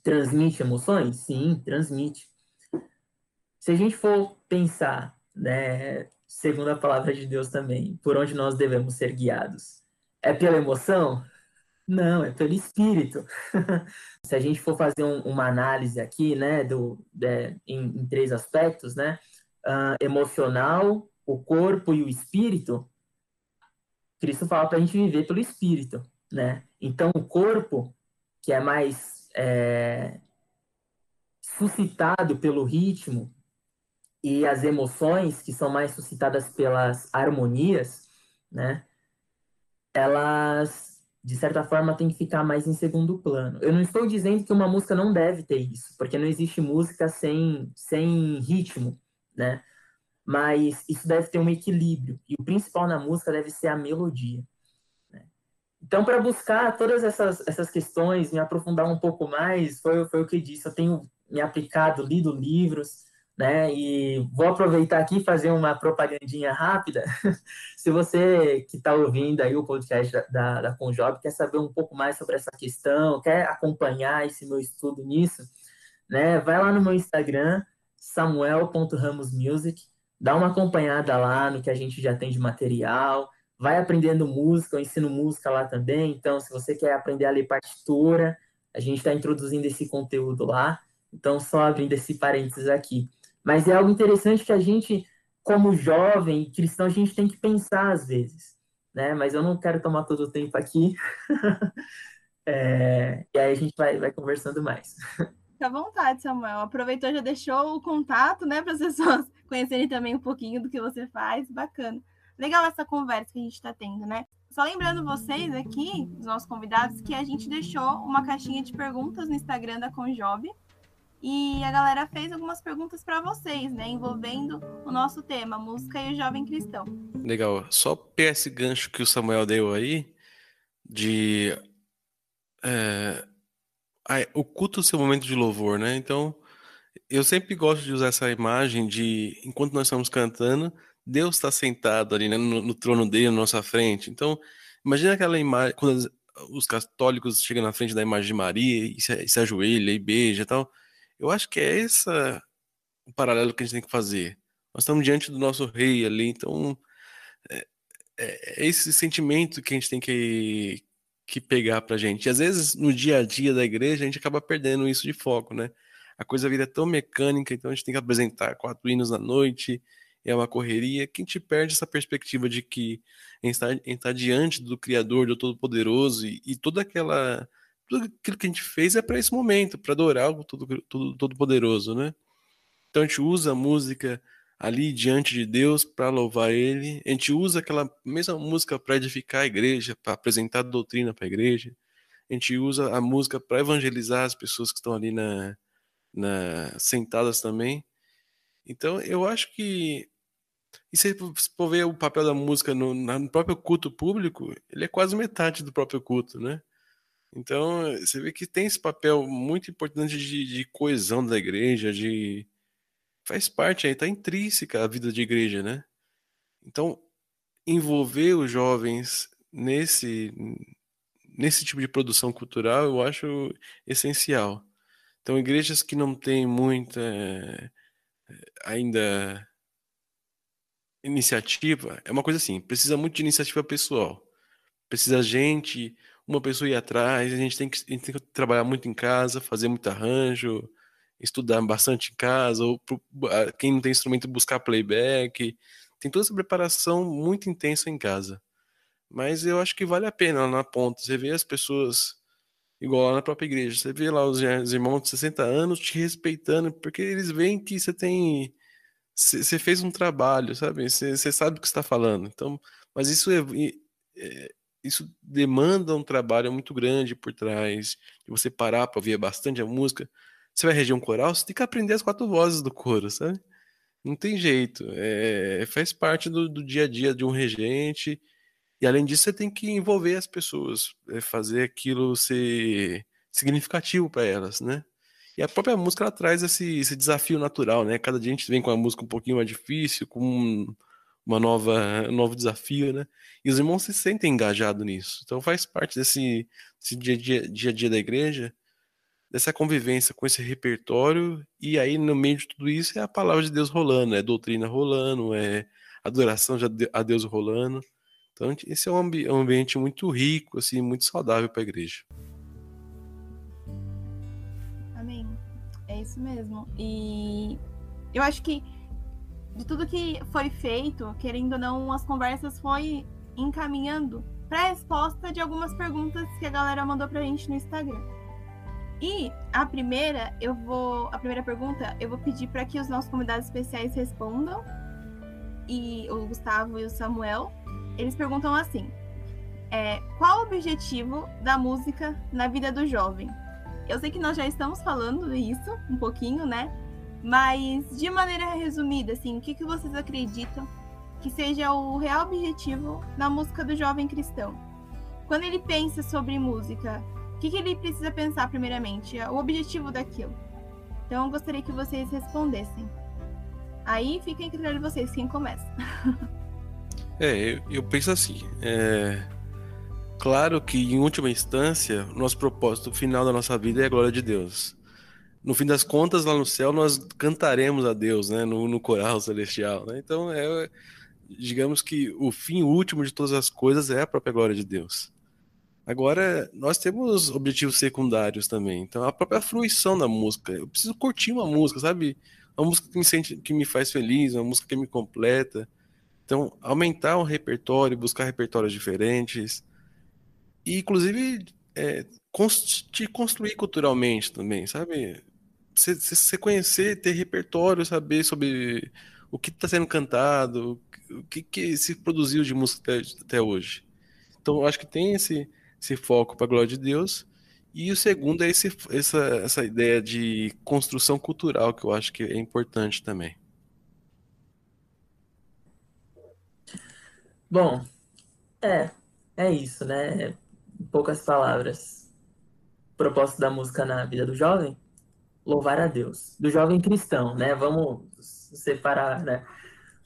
transmite emoções? Sim, transmite. Se a gente for pensar né? Segundo a palavra de Deus também, por onde nós devemos ser guiados. É pela emoção? Não, é pelo espírito. [LAUGHS] Se a gente for fazer um, uma análise aqui, né, do, de, em, em, três aspectos, né, uh, emocional, o corpo e o espírito, Cristo fala para a gente viver pelo espírito, né? Então, o corpo, que é mais é, suscitado pelo ritmo, e as emoções, que são mais suscitadas pelas harmonias, né? Elas de certa forma, tem que ficar mais em segundo plano. Eu não estou dizendo que uma música não deve ter isso, porque não existe música sem, sem ritmo, né? Mas isso deve ter um equilíbrio, e o principal na música deve ser a melodia. Né? Então, para buscar todas essas, essas questões, me aprofundar um pouco mais, foi, foi o que eu disse. Eu tenho me aplicado, lido livros, né? E vou aproveitar aqui e fazer uma propagandinha rápida. [LAUGHS] Se você que está ouvindo aí o podcast da, da, da Conjob quer saber um pouco mais sobre essa questão, quer acompanhar esse meu estudo nisso, né? Vai lá no meu Instagram, samuel.ramosmusic, dá uma acompanhada lá no que a gente já tem de material, vai aprendendo música, eu ensino música lá também, então se você quer aprender a ler partitura, a gente está introduzindo esse conteúdo lá, então só abrindo esse parênteses aqui. Mas é algo interessante que a gente, como jovem cristão, a gente tem que pensar às vezes, né? Mas eu não quero tomar todo o tempo aqui. [LAUGHS] é, e aí a gente vai, vai conversando mais. Fica à vontade, Samuel. Aproveitou, já deixou o contato, né, para as [LAUGHS] pessoas conhecerem também um pouquinho do que você faz. Bacana. Legal essa conversa que a gente está tendo, né? Só lembrando vocês aqui, os nossos convidados, que a gente deixou uma caixinha de perguntas no Instagram da Conjob. E a galera fez algumas perguntas para vocês, né, envolvendo o nosso tema, música e o jovem cristão. Legal. Só pegar esse gancho que o Samuel deu aí, de é, o culto ser momento de louvor, né? Então, eu sempre gosto de usar essa imagem de, enquanto nós estamos cantando, Deus está sentado ali né, no, no, trono dele, na nossa frente. Então, imagina aquela imagem, quando os católicos chegam na frente da imagem de Maria e se, se ajoelha e beija e tal. Eu acho que é esse o paralelo que a gente tem que fazer. Nós estamos diante do nosso rei ali, então é, é, é esse sentimento que a gente tem que, que pegar pra gente. E às vezes, no dia a dia da igreja, a gente acaba perdendo isso de foco, né? A coisa vira tão mecânica, então a gente tem que apresentar quatro hinos na noite, é uma correria, que a gente perde essa perspectiva de que a gente está, está diante do Criador, do Todo-Poderoso, e, e toda aquela tudo aquilo que a gente fez é para esse momento, para adorar o Todo-Poderoso, todo, né? Então a gente usa a música ali diante de Deus para louvar Ele, a gente usa aquela mesma música para edificar a igreja, para apresentar a doutrina para a igreja, a gente usa a música para evangelizar as pessoas que estão ali na, na, sentadas também. Então eu acho que e se for ver o papel da música no, no próprio culto público, ele é quase metade do próprio culto, né? Então, você vê que tem esse papel muito importante de, de coesão da igreja, de faz parte aí, tá intrínseca a vida de igreja, né? Então, envolver os jovens nesse nesse tipo de produção cultural, eu acho essencial. Então, igrejas que não têm muita eh, ainda iniciativa, é uma coisa assim, precisa muito de iniciativa pessoal. Precisa gente uma pessoa ir atrás, a gente tem que, gente tem que trabalhar muito em casa, fazer muito arranjo, estudar bastante em casa, ou quem não tem instrumento buscar playback. Tem toda essa preparação muito intensa em casa. Mas eu acho que vale a pena lá na ponta. Você vê as pessoas, igual lá na própria igreja, você vê lá os irmãos de 60 anos te respeitando, porque eles veem que você tem. Você fez um trabalho, sabe? Você, você sabe o que está falando. Então, mas isso é, é isso demanda um trabalho muito grande por trás, de você parar para ouvir bastante a música. Você vai reger um coral, você tem que aprender as quatro vozes do coro, sabe? Não tem jeito. É, faz parte do, do, dia a dia de um regente. E além disso, você tem que envolver as pessoas, é, fazer aquilo ser significativo para elas, né? E a própria música ela traz esse, esse desafio natural, né? Cada dia a gente vem com a música um pouquinho mais difícil, com uma nova, um novo desafio, né? E os irmãos se sentem engajados nisso. Então faz parte desse, desse dia, dia, dia a dia da igreja dessa convivência com esse repertório, e aí no meio de tudo isso é a palavra de Deus rolando, é doutrina rolando, é adoração a Deus rolando. Então, esse é um, ambi um ambiente muito rico, assim, muito saudável para a igreja. Amém. É isso mesmo. E eu acho que de tudo que foi feito, querendo ou não, as conversas foi encaminhando para a resposta de algumas perguntas que a galera mandou pra gente no Instagram. E a primeira, eu vou, a primeira pergunta, eu vou pedir para que os nossos convidados especiais respondam. E o Gustavo e o Samuel, eles perguntam assim: é, qual o objetivo da música na vida do jovem? Eu sei que nós já estamos falando isso um pouquinho, né? Mas de maneira resumida, assim, o que, que vocês acreditam que seja o real objetivo na música do jovem cristão? Quando ele pensa sobre música, o que, que ele precisa pensar primeiramente? O objetivo daquilo. Então, eu gostaria que vocês respondessem. Aí fica critério de vocês quem começa. [LAUGHS] é, eu, eu, penso assim. É... Claro que, em última instância, nosso propósito final da nossa vida é a glória de Deus no fim das contas, lá no céu, nós cantaremos a Deus, né? No, no coral celestial, né? Então, é, digamos que o fim último de todas as coisas é a própria glória de Deus. Agora, nós temos objetivos secundários também. Então, a própria fruição da música. Eu preciso curtir uma música, sabe? Uma música que me, sente, que me faz feliz, uma música que me completa. Então, aumentar o repertório, buscar repertórios diferentes. E, inclusive, é, te construir culturalmente também, sabe? Você conhecer, ter repertório, saber sobre o que está sendo cantado, o que, que se produziu de música até, até hoje. Então, eu acho que tem esse, esse foco para a glória de Deus. E o segundo é esse, essa, essa ideia de construção cultural, que eu acho que é importante também. Bom, é, é isso, né? Poucas palavras. Propósito da música na vida do jovem louvar a Deus. Do jovem cristão, né? Vamos separar, né?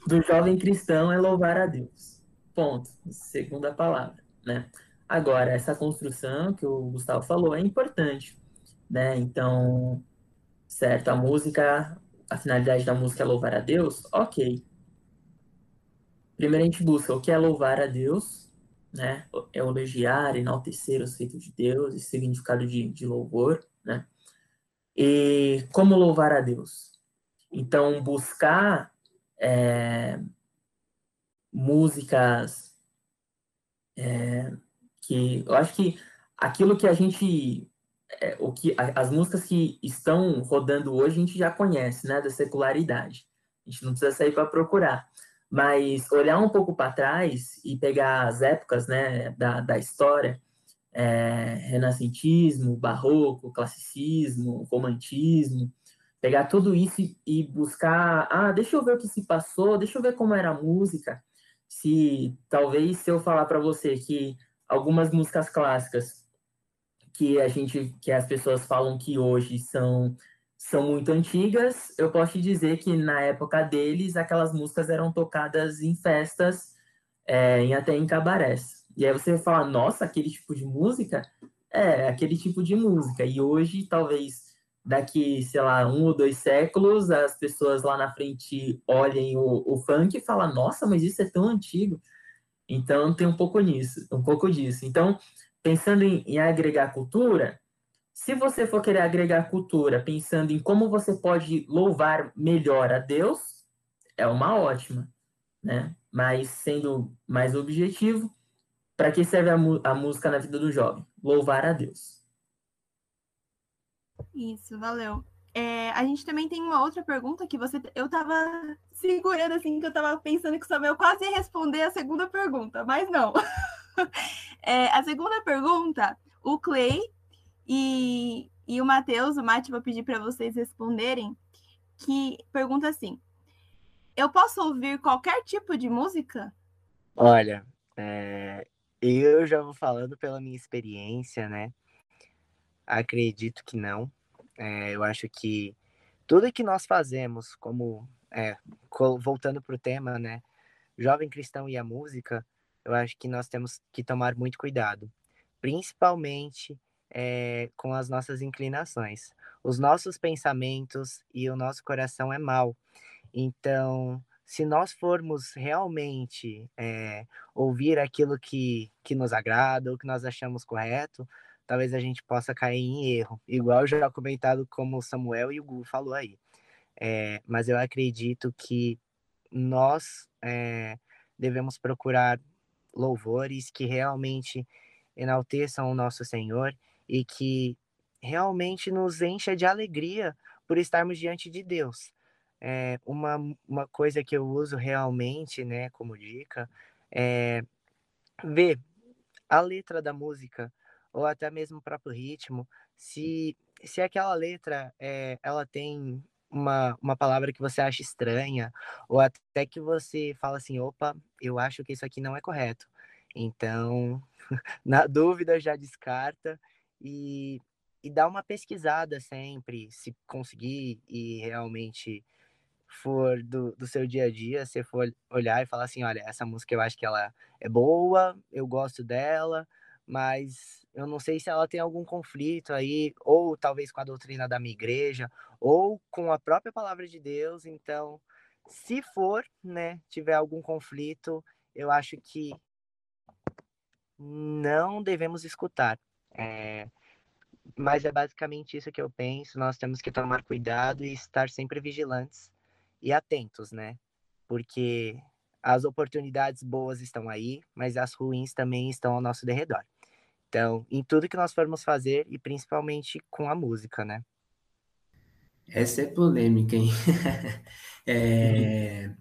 Do jovem cristão é louvar a Deus. Ponto. Segunda palavra, né? Agora, essa construção que o Gustavo falou é importante, né? Então, certo, a música, a finalidade da música é louvar a Deus, ok. Primeiro a gente busca o que é louvar a Deus, né? É elogiar, enaltecer os feitos de Deus, esse significado de, de louvor, né? E como louvar a Deus? Então, buscar é, músicas é, que eu acho que aquilo que a gente é, o que as músicas que estão rodando hoje a gente já conhece, né, da secularidade. A gente não precisa sair para procurar, mas olhar um pouco para trás e pegar as épocas, né, da, da história é, renascentismo, barroco, classicismo, romantismo, pegar tudo isso e, buscar, ah, deixa eu ver o que se passou, deixa eu ver como era a música. Se talvez se eu falar para você que algumas músicas clássicas que a gente, que as pessoas falam que hoje são são muito antigas, eu posso te dizer que na época deles aquelas músicas eram tocadas em festas é, e até em cabarés. E aí você fala, nossa, aquele tipo de música? É, aquele tipo de música. E hoje, talvez, daqui, sei lá, um ou dois séculos, as pessoas lá na frente olhem o, o funk e falam, nossa, mas isso é tão antigo. Então, tem um pouco nisso, um pouco disso. Então, pensando em, em agregar cultura, se você for querer agregar cultura pensando em como você pode louvar melhor a Deus, é uma ótima, né? Mas sendo mais objetivo, para que serve a, a música na vida do jovem? Louvar a Deus. Isso, valeu. É, a gente também tem uma outra pergunta que você. Eu tava segurando assim, que eu tava pensando que o Samuel quase ia responder a segunda pergunta, mas não. [LAUGHS] é, a segunda pergunta, o Clay e, e o Matheus, o Mate, vou pedir para vocês responderem, que pergunta assim: Eu posso ouvir qualquer tipo de música? Olha, é, eu já vou falando pela minha experiência, né? Acredito que não. É, eu acho que tudo que nós fazemos, como é, voltando para o tema, né? Jovem cristão e a música, eu acho que nós temos que tomar muito cuidado, principalmente é, com as nossas inclinações. Os nossos pensamentos e o nosso coração é mau. Então, se nós formos realmente é, ouvir aquilo que, que nos agrada ou que nós achamos correto, talvez a gente possa cair em erro, igual já comentado como o Samuel e o Gu falou aí. É, mas eu acredito que nós é, devemos procurar louvores que realmente enalteçam o nosso Senhor e que realmente nos encha de alegria por estarmos diante de Deus. É, uma, uma coisa que eu uso realmente, né, como dica, é ver a letra da música ou até mesmo o próprio ritmo, se, se aquela letra é, ela tem uma, uma palavra que você acha estranha, ou até que você fala assim, opa, eu acho que isso aqui não é correto. Então, [LAUGHS] na dúvida, já descarta e, e dá uma pesquisada sempre, se conseguir e realmente for do, do seu dia a dia, você for olhar e falar assim, olha, essa música eu acho que ela é boa, eu gosto dela, mas eu não sei se ela tem algum conflito aí, ou talvez com a doutrina da minha igreja, ou com a própria palavra de Deus. Então, se for, né, tiver algum conflito, eu acho que não devemos escutar. É, mas é basicamente isso que eu penso. Nós temos que tomar cuidado e estar sempre vigilantes e atentos, né? Porque as oportunidades boas estão aí, mas as ruins também estão ao nosso derredor. Então, em tudo que nós formos fazer e principalmente com a música, né? Essa é polêmica, hein? [LAUGHS] é...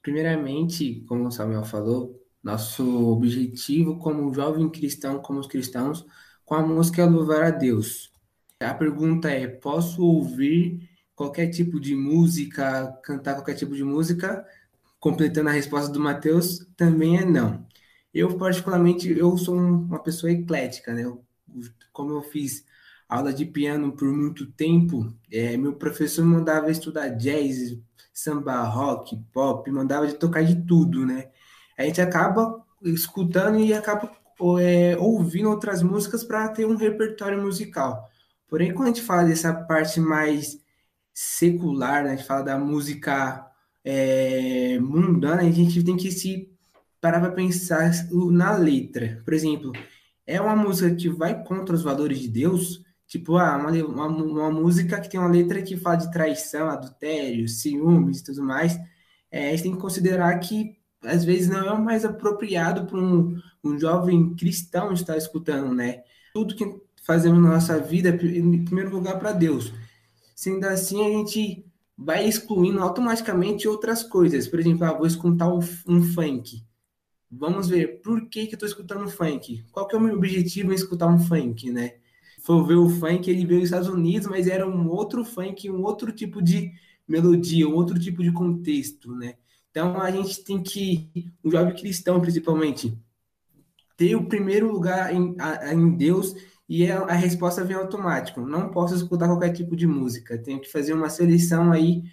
Primeiramente, como o Samuel falou, nosso objetivo como jovem cristão, como os cristãos, com a música é louvar a Deus. A pergunta é: posso ouvir qualquer tipo de música, cantar qualquer tipo de música? Completando a resposta do Mateus, também é não. Eu, particularmente, eu sou uma pessoa eclética, né? Eu, como eu fiz aula de piano por muito tempo, é, meu professor mandava estudar jazz, samba, rock, pop, mandava de tocar de tudo, né? A gente acaba escutando e acaba é, ouvindo outras músicas para ter um repertório musical. Porém, quando a gente fala dessa parte mais secular, né? a gente fala da música é, mundana, a gente tem que se parar para pensar na letra. Por exemplo, é uma música que vai contra os valores de Deus, tipo, ah, uma, uma, uma música que tem uma letra que fala de traição, adultério, ciúmes e tudo mais, é, a gente tem que considerar que às vezes não é o mais apropriado para um, um jovem cristão estar escutando, né? Tudo que fazemos na nossa vida, em primeiro lugar, para Deus. Sendo assim, a gente vai excluindo automaticamente outras coisas. Por exemplo, ah, vou escutar um, funk. Vamos ver por que, que eu estou escutando funk. Qual que é o meu objetivo em escutar um funk, né? For ver o funk, ele veio dos Estados Unidos, mas era um outro funk, um outro tipo de melodia, um outro tipo de contexto, né? Então a gente tem que, o jovem cristão principalmente, ter o primeiro lugar em, em Deus e a, a, resposta vem automático. Não posso escutar qualquer tipo de música, tenho que fazer uma seleção aí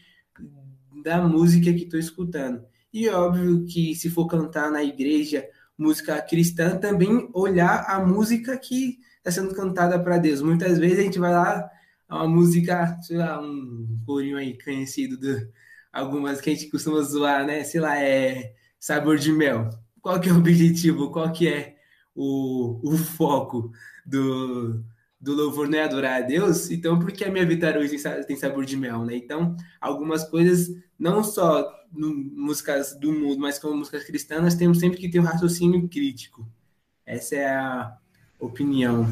da música que estou escutando. E óbvio que se for cantar na igreja música cristã, também olhar a música que está sendo cantada para Deus. Muitas vezes a gente vai lá, uma música, sei lá, um corinho aí conhecido, do, algumas que a gente costuma zoar, né? Sei lá, é sabor de mel. Qual que é o objetivo? Qual que é o, o foco do, do louvor não é adorar a Deus, então por que a minha vitória hoje tem sabor de mel, né? Então, algumas coisas, não só no, músicas do mundo, mas como músicas cristãs, temos sempre que ter um raciocínio crítico. Essa é a opinião.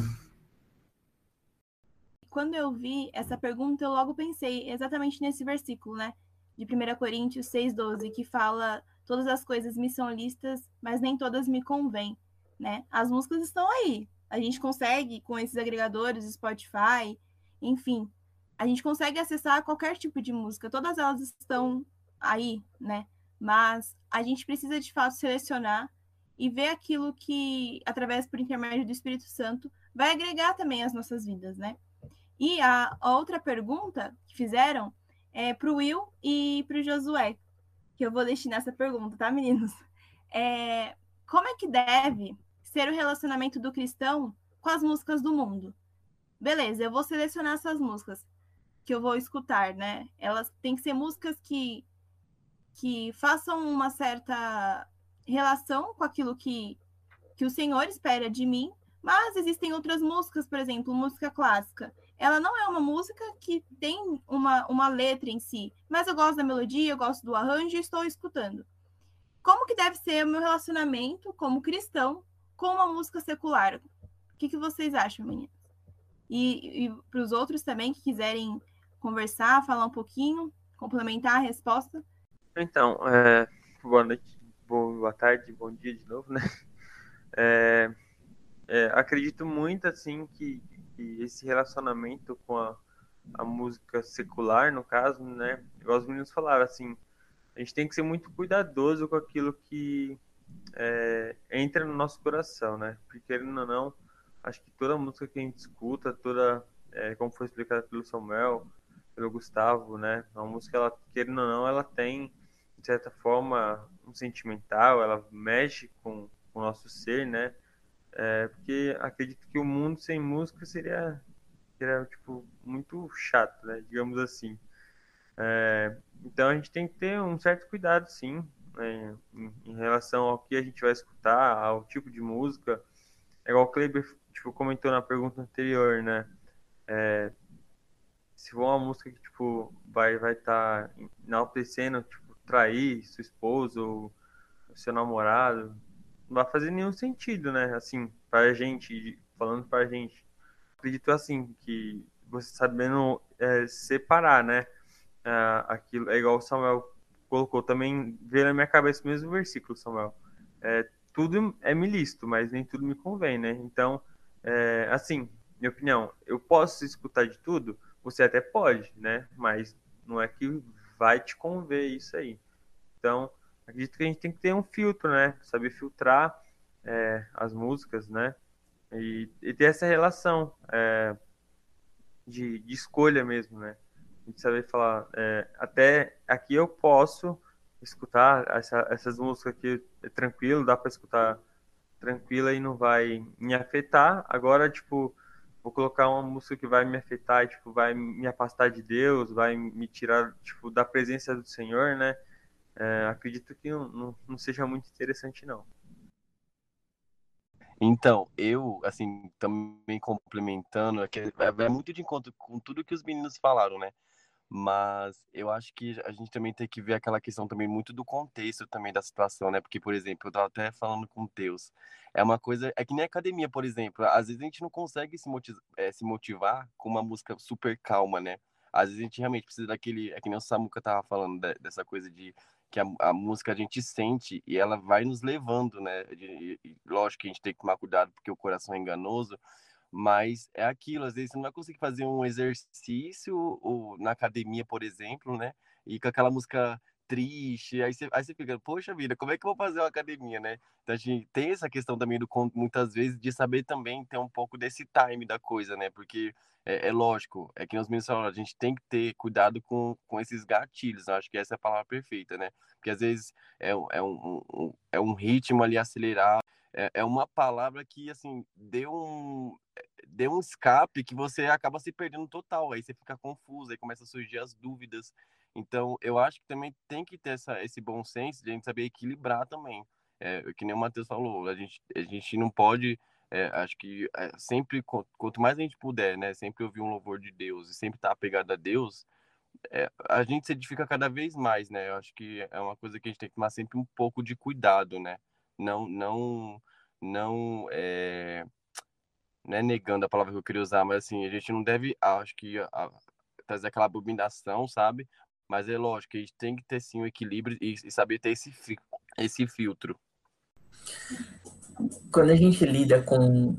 Quando eu vi essa pergunta, eu logo pensei exatamente nesse versículo, né? De 1 Coríntios 6,12, que fala: Todas as coisas me são listas, mas nem todas me convêm, né? As músicas estão aí, a gente consegue, com esses agregadores, Spotify, enfim, a gente consegue acessar qualquer tipo de música, todas elas estão aí, né? Mas a gente precisa de fato selecionar e ver aquilo que, através por intermédio do Espírito Santo, vai agregar também às nossas vidas, né? E a, outra pergunta que fizeram é para o Will e para o Josué, que eu vou destinar essa pergunta, tá, meninos? É, como é que deve ser o relacionamento do cristão com as músicas do mundo, beleza, eu vou selecionar essas músicas que eu vou escutar, né? Elas têm que ser músicas que, que façam uma certa relação com aquilo que, que o Senhor espera de mim, mas existem outras músicas, por exemplo, música clássica. Ela não é uma música que tem uma, uma letra em si, mas eu gosto da melodia, eu gosto do arranjo e estou escutando. Como que deve ser o meu relacionamento como cristão com uma música secular? O que, que vocês acham, meninas? E, e para os outros também que quiserem conversar, falar um pouquinho, complementar a resposta? Então, é, boa noite, boa tarde, bom dia de novo, né? [LAUGHS] É, é, acredito muito, assim, que, que, esse relacionamento com a, a música secular, no caso, né? Igual os meninos falaram, assim, a gente tem que ser muito cuidadoso com aquilo que é, entra no nosso coração, né? Porque, querendo ou não, acho que toda música que a gente escuta, toda, é, como foi explicado pelo Samuel, pelo Gustavo, né? A música, ela, querendo ou não, ela tem, de certa forma, um sentimental, ela mexe com, com o nosso ser, né? É, porque acredito que o mundo sem música seria, seria tipo, muito chato, né? Digamos assim. É, então a gente tem que ter um certo cuidado, sim, né? em, relação ao que a gente vai escutar, ao tipo de música. É igual o Kleber tipo, comentou na pergunta anterior, né? É, se for uma música que, tipo, vai vai estar tá enaltecendo, tipo, trair sua esposa ou seu namorado, não vai fazer nenhum sentido, né? Assim, pra gente, falando pra gente. Acredito, assim, que você sabendo é, separar, né? É, aquilo, é igual o Samuel colocou, também veio na minha cabeça o mesmo versículo, Samuel. É, tudo é me mas nem tudo me convém, né? Então, é, assim, minha opinião, eu posso escutar de tudo? Você até pode, né? Mas não é que vai te conver isso aí. Então, acredito que a gente tem que ter um filtro, né? Saber filtrar é, as músicas, né? E, e, ter essa relação é, de, de, escolha mesmo, né? Gente saber falar, é, até aqui eu posso escutar essa, essas músicas aqui é tranquilo, dá para escutar tranquila e não vai me afetar. Agora, tipo, vou colocar uma música que vai me afetar e, tipo, vai me afastar de Deus, vai me tirar, tipo, da presença do Senhor, né? É, acredito que não, não, não, seja muito interessante, não. Então, eu, assim, também complementando, é, que é, é muito de encontro com tudo que os meninos falaram, né? Mas eu acho que a gente também tem que ver aquela questão também muito do contexto também da situação, né? Porque, por exemplo, eu tava até falando com o Deus, é uma coisa, é que nem academia, por exemplo, às vezes a gente não consegue se motivar, é, se motivar com uma música super calma, né? Às vezes a gente realmente precisa daquele, é que nem o Samuca tava falando de, dessa coisa de que a, a, música a gente sente e ela vai nos levando, né? Lógico que a gente tem que tomar cuidado porque o coração é enganoso, mas é aquilo, às vezes você não vai conseguir fazer um exercício ou, na academia, por exemplo, né? E com aquela música triste, aí você, aí você fica, poxa vida, como é que eu vou fazer uma academia, né? Então a gente tem essa questão também do muitas vezes de saber também ter um pouco desse time da coisa, né? Porque é, é lógico, é que nos meninos falaram, a gente tem que ter cuidado com, com esses gatilhos, eu acho que essa é a palavra perfeita, né? Porque às vezes é, é, um, um, é um ritmo ali acelerado, é, é uma palavra que, assim, deu um, deu um escape que você acaba se perdendo total. Aí você fica confuso, aí começa a surgir as dúvidas. Então, eu acho que também tem que ter essa, esse bom senso de a gente saber equilibrar também. É, que nem o Matheus falou, a gente, a gente não pode. É, acho que é, sempre, quanto mais a gente puder, né, sempre ouvir um louvor de Deus e sempre estar tá apegado a Deus, é, a gente se edifica cada vez mais, né? Eu acho que é uma coisa que a gente tem que tomar sempre um pouco de cuidado, né? Não, não, não, é, não é negando a palavra que eu queria usar, mas assim, a gente não deve, acho que, a, trazer aquela abominação, sabe? Mas é lógico a gente tem que ter sim um equilíbrio e, e saber ter esse, esse filtro. Quando a gente lida com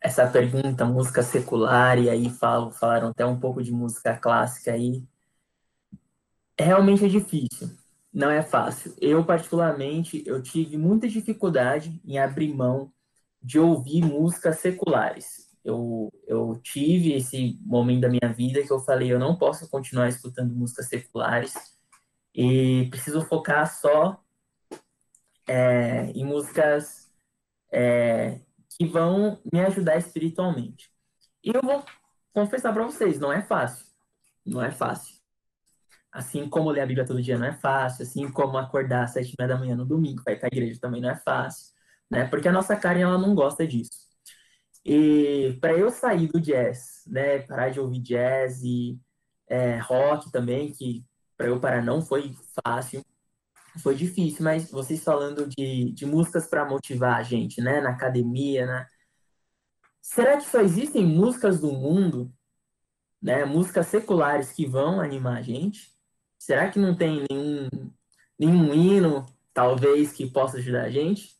essa pergunta, música secular, e aí falaram até um pouco de música clássica aí, realmente é difícil não é fácil. Eu, particularmente, eu tive muita dificuldade em abrir mão de ouvir músicas seculares. Eu, eu tive esse momento da minha vida que eu falei, eu não posso continuar escutando músicas seculares e preciso focar só é, em músicas é, que vão me ajudar espiritualmente. E eu vou confessar para vocês, não é fácil. Não é fácil. Assim como ler a Bíblia todo dia não é fácil, assim como acordar às sete da manhã no domingo para ir para a igreja também não é fácil, né? Porque a nossa carne ela não gosta disso. E para eu sair do jazz, né, parar de ouvir jazz e é, rock também, que para eu parar não foi fácil, foi difícil, mas vocês falando de, de músicas para motivar a gente, né, na academia, né? Será que só existem músicas do mundo, né, músicas seculares que vão animar a gente? Será que não tem nenhum, nenhum hino, talvez, que possa ajudar a gente?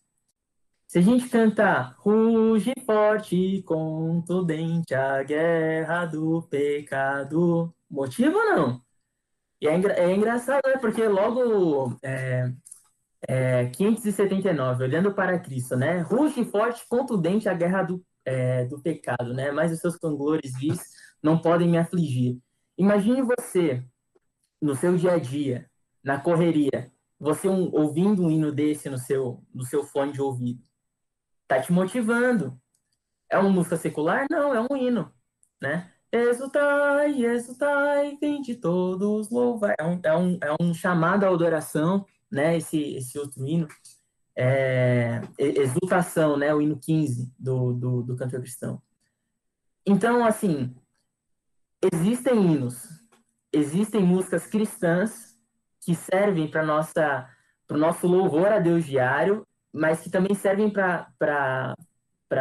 Se a gente cantar Ruge forte, contundente a guerra do pecado, motiva ou não? E é, engra é engraçado, né? Porque logo é, é, 579, olhando para Cristo, né? Ruge forte, contundente a guerra do, é, do pecado, né? Mas os seus cangores vis não podem me afligir. Imagine você, no seu dia a dia, na correria, você um, ouvindo um hino desse no seu, no seu fone de ouvido tá te motivando. É uma música secular? Não, é um hino, né? Exultai, exultai, de todos louvar. É um, é um, é um chamado à adoração, né? Esse, esse outro hino. É, exultação, né? O hino 15 do, do, do cantor cristão. Então, assim, existem hinos, existem músicas cristãs que servem para nossa para o nosso louvor a Deus diário mas que também servem para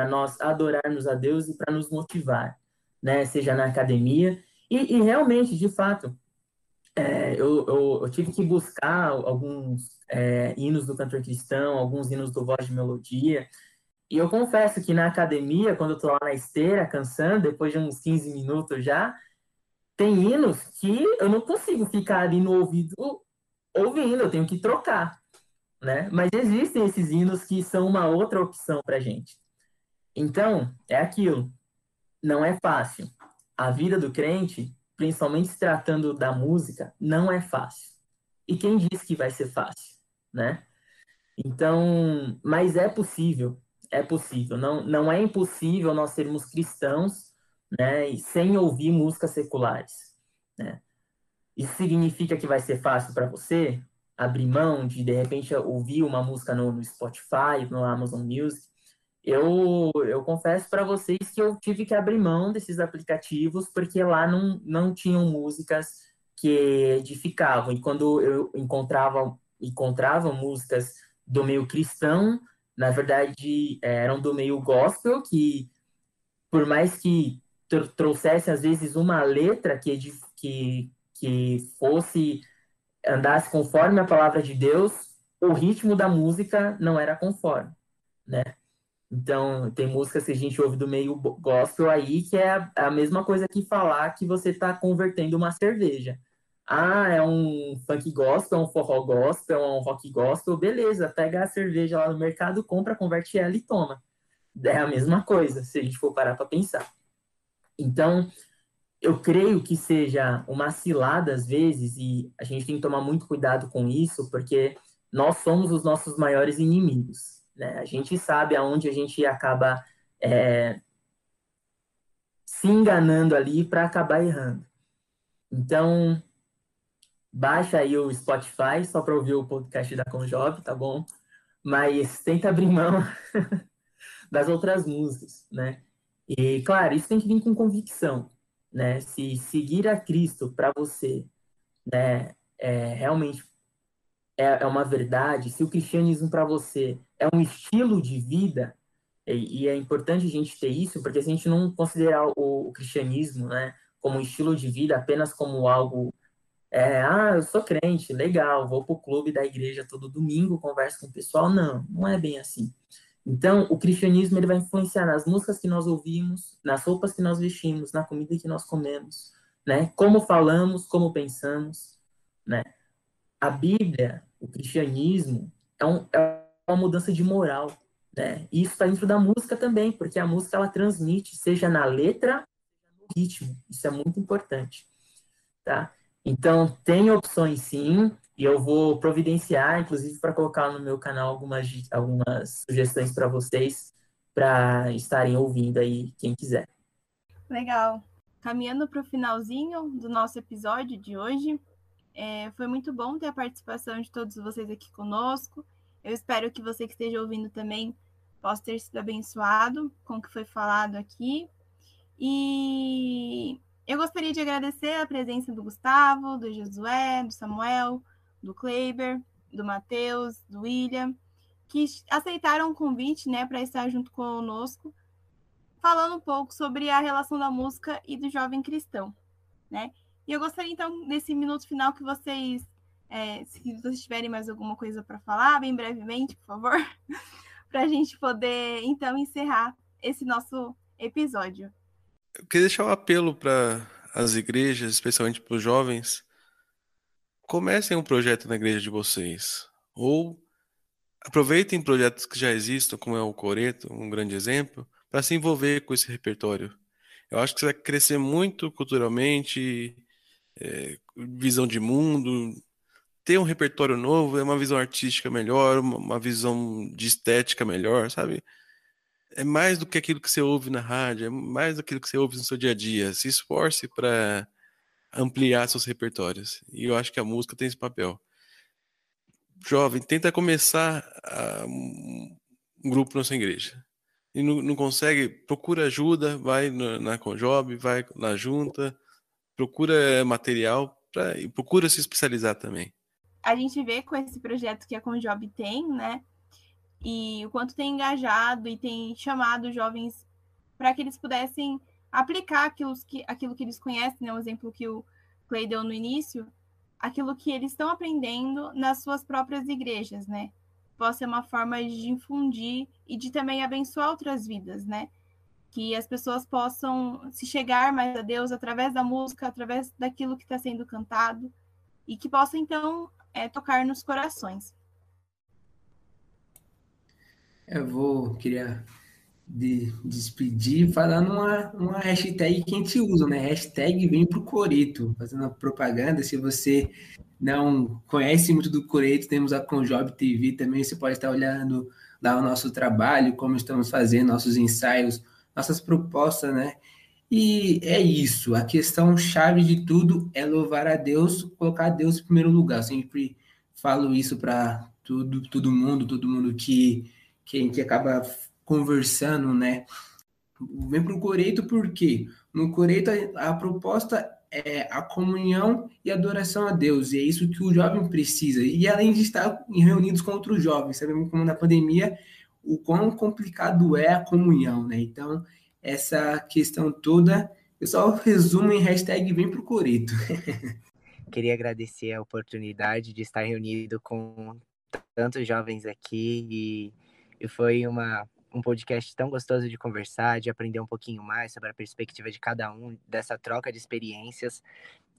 nós adorarmos a Deus e para nos motivar, né? Seja na academia. E, e realmente, de fato, é, eu, eu, eu, tive que buscar alguns é, hinos do cantor cristão, alguns hinos do voz de melodia. E eu confesso que na academia, quando eu estou lá na esteira, cansando, depois de uns 15 minutos já, tem hinos que eu não consigo ficar ali no ouvido ouvindo, eu tenho que trocar né? Mas existem esses hinos que são uma outra opção para gente. Então, é aquilo. Não é fácil. A vida do crente, principalmente se tratando da música, não é fácil. E quem diz que vai ser fácil, né? Então, mas é possível, é possível. Não, não é impossível nós sermos cristãos, né, sem ouvir músicas seculares, né? Isso significa que vai ser fácil para você? Abrir mão de, de repente, ouvir uma música no, no Spotify, no Amazon Music, eu, eu confesso para vocês que eu tive que abrir mão desses aplicativos porque lá não, não tinham músicas que edificavam. E quando eu encontrava, encontrava músicas do meio cristão, na verdade eram do meio gospel, que por mais que trouxesse às vezes uma letra que, que, que fosse andasse conforme a palavra de Deus, o ritmo da música não era conforme, né? Então, tem músicas que a gente ouve do meio gospel aí, que é a, mesma coisa que falar que você está convertendo uma cerveja. Ah, é um funk gospel, é um forró gospel, é um rock gospel, beleza, pega a cerveja lá no mercado, compra, converte ela e toma. É a mesma coisa, se a gente for parar para pensar. Então, eu creio que seja uma cilada às vezes, e a gente tem que tomar muito cuidado com isso, porque nós somos os nossos maiores inimigos. Né? A gente sabe aonde a gente acaba é, se enganando ali para acabar errando. Então, baixa aí o Spotify só para ouvir o podcast da Conjob, tá bom? Mas tenta abrir mão [LAUGHS] das outras músicas, né? E, claro, isso tem que vir com convicção né? Se seguir a Cristo para você, né, é, realmente é, é uma verdade, se o cristianismo para você é um estilo de vida, e, e, é importante a gente ter isso, porque se a gente não considerar o, o cristianismo, né, como um estilo de vida apenas como algo é, ah, eu sou crente, legal, vou pro clube da igreja todo domingo, converso com o pessoal. Não, não é bem assim. Então, o cristianismo ele vai influenciar nas músicas que nós ouvimos, nas roupas que nós vestimos, na comida que nós comemos, né? Como falamos, como pensamos, né? A Bíblia, o cristianismo, é, um, é uma mudança de moral, né? E isso está dentro da música também, porque a música ela transmite, seja na letra, no ritmo. Isso é muito importante, tá? Então, tem opções sim, e eu vou providenciar, inclusive, para colocar no meu canal algumas, algumas sugestões para vocês, para estarem ouvindo aí, quem quiser. Legal. caminhando para o finalzinho do nosso episódio de hoje. É, foi muito bom ter a participação de todos vocês aqui conosco. Eu espero que você que esteja ouvindo também possa ter sido abençoado com o que foi falado aqui. E eu gostaria de agradecer a presença do Gustavo, do Josué, do Samuel, do Kleiber, do Matheus, do William, que aceitaram o convite né, para estar junto conosco, falando um pouco sobre a relação da música e do jovem cristão. Né? E eu gostaria, então, nesse minuto final, que vocês, é, se vocês tiverem mais alguma coisa para falar, bem brevemente, por favor, [LAUGHS] para a gente poder, então, encerrar esse nosso episódio. Eu queria deixar um apelo para as igrejas, especialmente para os jovens. Comecem um projeto na igreja de vocês. Ou aproveitem projetos que já existam, como é o Coreto, um grande exemplo, para se envolver com esse repertório. Eu acho que você vai crescer muito culturalmente, é, visão de mundo, ter um repertório novo, é uma visão artística melhor, uma, visão de estética melhor, sabe? é mais do que aquilo que você ouve na rádio, é mais do que aquilo que você ouve no seu dia a dia. Se esforce para ampliar seus repertórios. E eu acho que a música tem esse papel. Jovem, tenta começar a, um grupo na sua igreja. E não, não consegue, procura ajuda, vai na, na Conjob, vai na junta, procura material pra, e procura se especializar também. A gente vê com esse projeto que a Conjob tem, né? e o quanto tem engajado e tem chamado jovens para que eles pudessem aplicar aquilo que, aquilo que eles conhecem, né? o exemplo que o Clay deu no início, aquilo que eles estão aprendendo nas suas próprias igrejas, né? Possa ser uma forma de infundir e de também abençoar outras vidas, né? Que as pessoas possam se chegar mais a Deus através da música, através daquilo que está sendo cantado, e que possa, então, é, tocar nos corações. Eu vou, queria de, despedir falando uma, uma hashtag que a gente usa, né? Hashtag vem pro Coreto, fazendo propaganda. Se você não conhece muito do Coreto, temos a Conjob TV também, você pode estar olhando lá o nosso trabalho, como estamos fazendo, nossos ensaios, nossas propostas, né? E é isso, a questão chave de tudo é louvar a Deus, colocar Deus em primeiro lugar. Eu sempre falo isso para todo, todo mundo, todo mundo que que gente acaba conversando, né? Vem para o Coreito porque no Coreito a, a proposta é a comunhão e adoração a Deus, e é isso que o jovem precisa. E além de estar reunidos com outros jovens, sabemos como na pandemia o quão complicado é a comunhão, né? Então, essa questão toda, eu só resumo em hashtag vem pro Coreto. [LAUGHS] Queria agradecer a oportunidade de estar reunido com tantos jovens aqui e e foi uma, um podcast tão gostoso de conversar, de aprender um pouquinho mais sobre a perspectiva de cada um, dessa troca de experiências.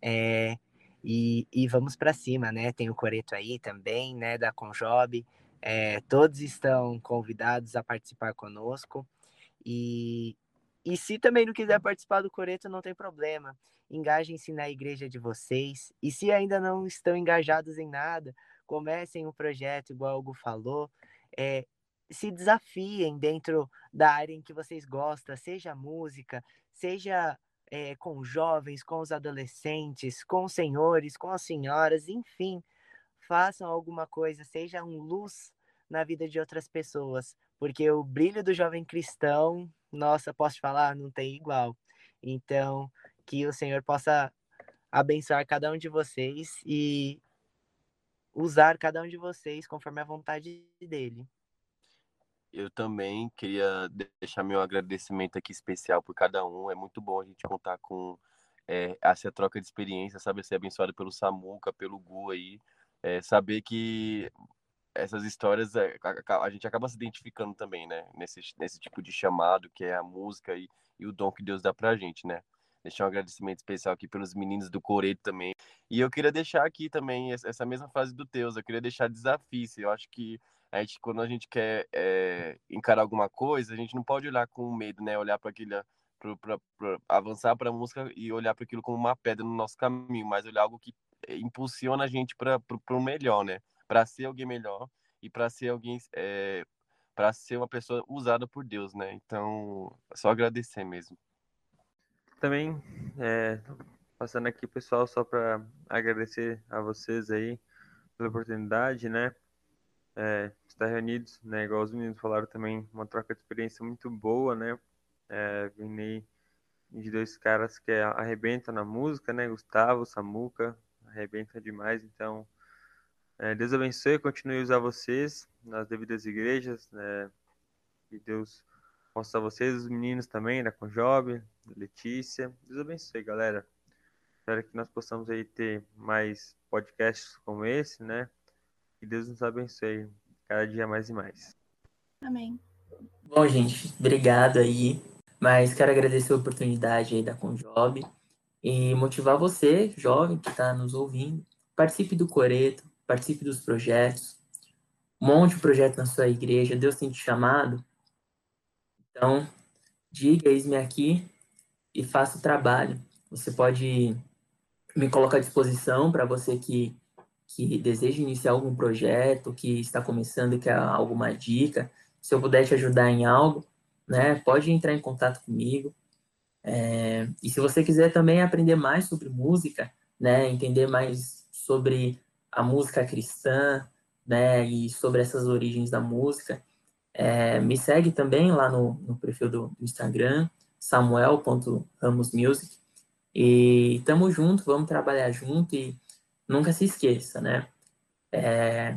É, e, e vamos para cima, né? Tem o Coreto aí também, né? Da Conjob. É, todos estão convidados a participar conosco. E, e se também não quiser participar do Coreto, não tem problema. Engajem-se na igreja de vocês. E se ainda não estão engajados em nada, comecem um projeto, igual o Hugo falou. É, se desafiem dentro da área em que vocês gostam, seja música, seja é, com jovens, com os adolescentes, com os senhores, com as senhoras, enfim, façam alguma coisa, seja um luz na vida de outras pessoas, porque o brilho do jovem cristão, nossa, posso te falar, não tem igual. Então, que o Senhor possa abençoar cada um de vocês e usar cada um de vocês conforme a vontade dele. Eu também queria deixar meu agradecimento aqui especial por cada um. É muito bom a gente contar com é, essa troca de experiência, saber ser abençoado pelo Samuca, pelo Gu aí. É, saber que essas histórias a, a, a, gente acaba se identificando também, né? Nesse, nesse tipo de chamado que é a música e, e o dom que Deus dá pra gente, né? Deixar um agradecimento especial aqui pelos meninos do Coreto também. E eu queria deixar aqui também essa mesma frase do Teus, eu queria deixar desafio. Eu acho que a gente, quando a gente quer é, encarar alguma coisa, a gente não pode olhar com medo, né? Olhar para aquilo, para avançar para a música e olhar para aquilo como uma pedra no nosso caminho, mas olhar algo que eh, impulsiona a gente para o melhor, né? Para ser alguém melhor e para ser alguém, é, para ser uma pessoa usada por Deus, né? Então, é só agradecer mesmo. também, é, passando aqui, pessoal, só para agradecer a vocês aí pela oportunidade, né? É, estar reunidos, né? Igual os meninos falaram também, uma troca de experiência muito boa, né? É, vim de dois caras que arrebentam na música, né? Gustavo, Samuca, arrebenta demais, então é, Deus abençoe, continue a usar vocês nas devidas igrejas, né? Que Deus possa vocês, os meninos também, da Conjob, Letícia. Deus abençoe, galera. Espero que nós possamos aí ter mais podcasts como esse, né? Que Deus nos abençoe cada dia mais e mais. Amém. Bom, gente, obrigado aí. Mas quero agradecer a oportunidade aí da Conjob e motivar você, jovem que está nos ouvindo, participe do Coreto, participe dos projetos, monte um projeto na sua igreja, Deus tem te chamado. Então, diga, eis-me aqui e faça o trabalho. Você pode me colocar à disposição para você que, que deseja iniciar algum projeto, que está começando quer alguma dica. Se eu puder te ajudar em algo, né, pode entrar em contato comigo. É, e se você quiser também aprender mais sobre música, né, entender mais sobre a música cristã, né, e sobre essas origens da música, é, me segue também lá no, no perfil do, do Instagram, samuel.ramosmusic, e tamo junto, vamos trabalhar junto e nunca se esqueça, né, é,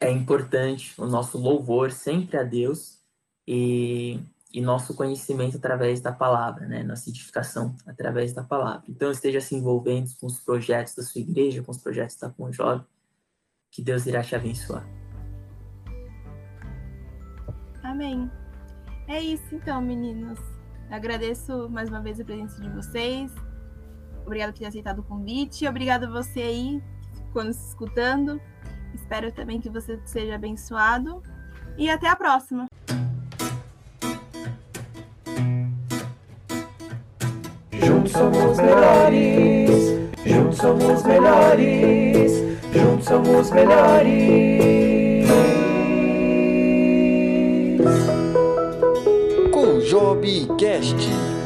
é importante o nosso louvor sempre a Deus e e nosso conhecimento através da palavra, né? Nossa edificação através da palavra. Então, esteja se envolvendo com os projetos da sua igreja, com os projetos da Conjob, que Deus irá te abençoar. Amém. É isso então, meninos. Agradeço mais uma vez a presença de vocês. Obrigado por ter aceitado o convite. Obrigado a você aí que ficou nos escutando. Espero também que você seja abençoado. E até a próxima. Juntos somos melhores, juntos somos melhores, juntos somos melhores. Com Job Cast.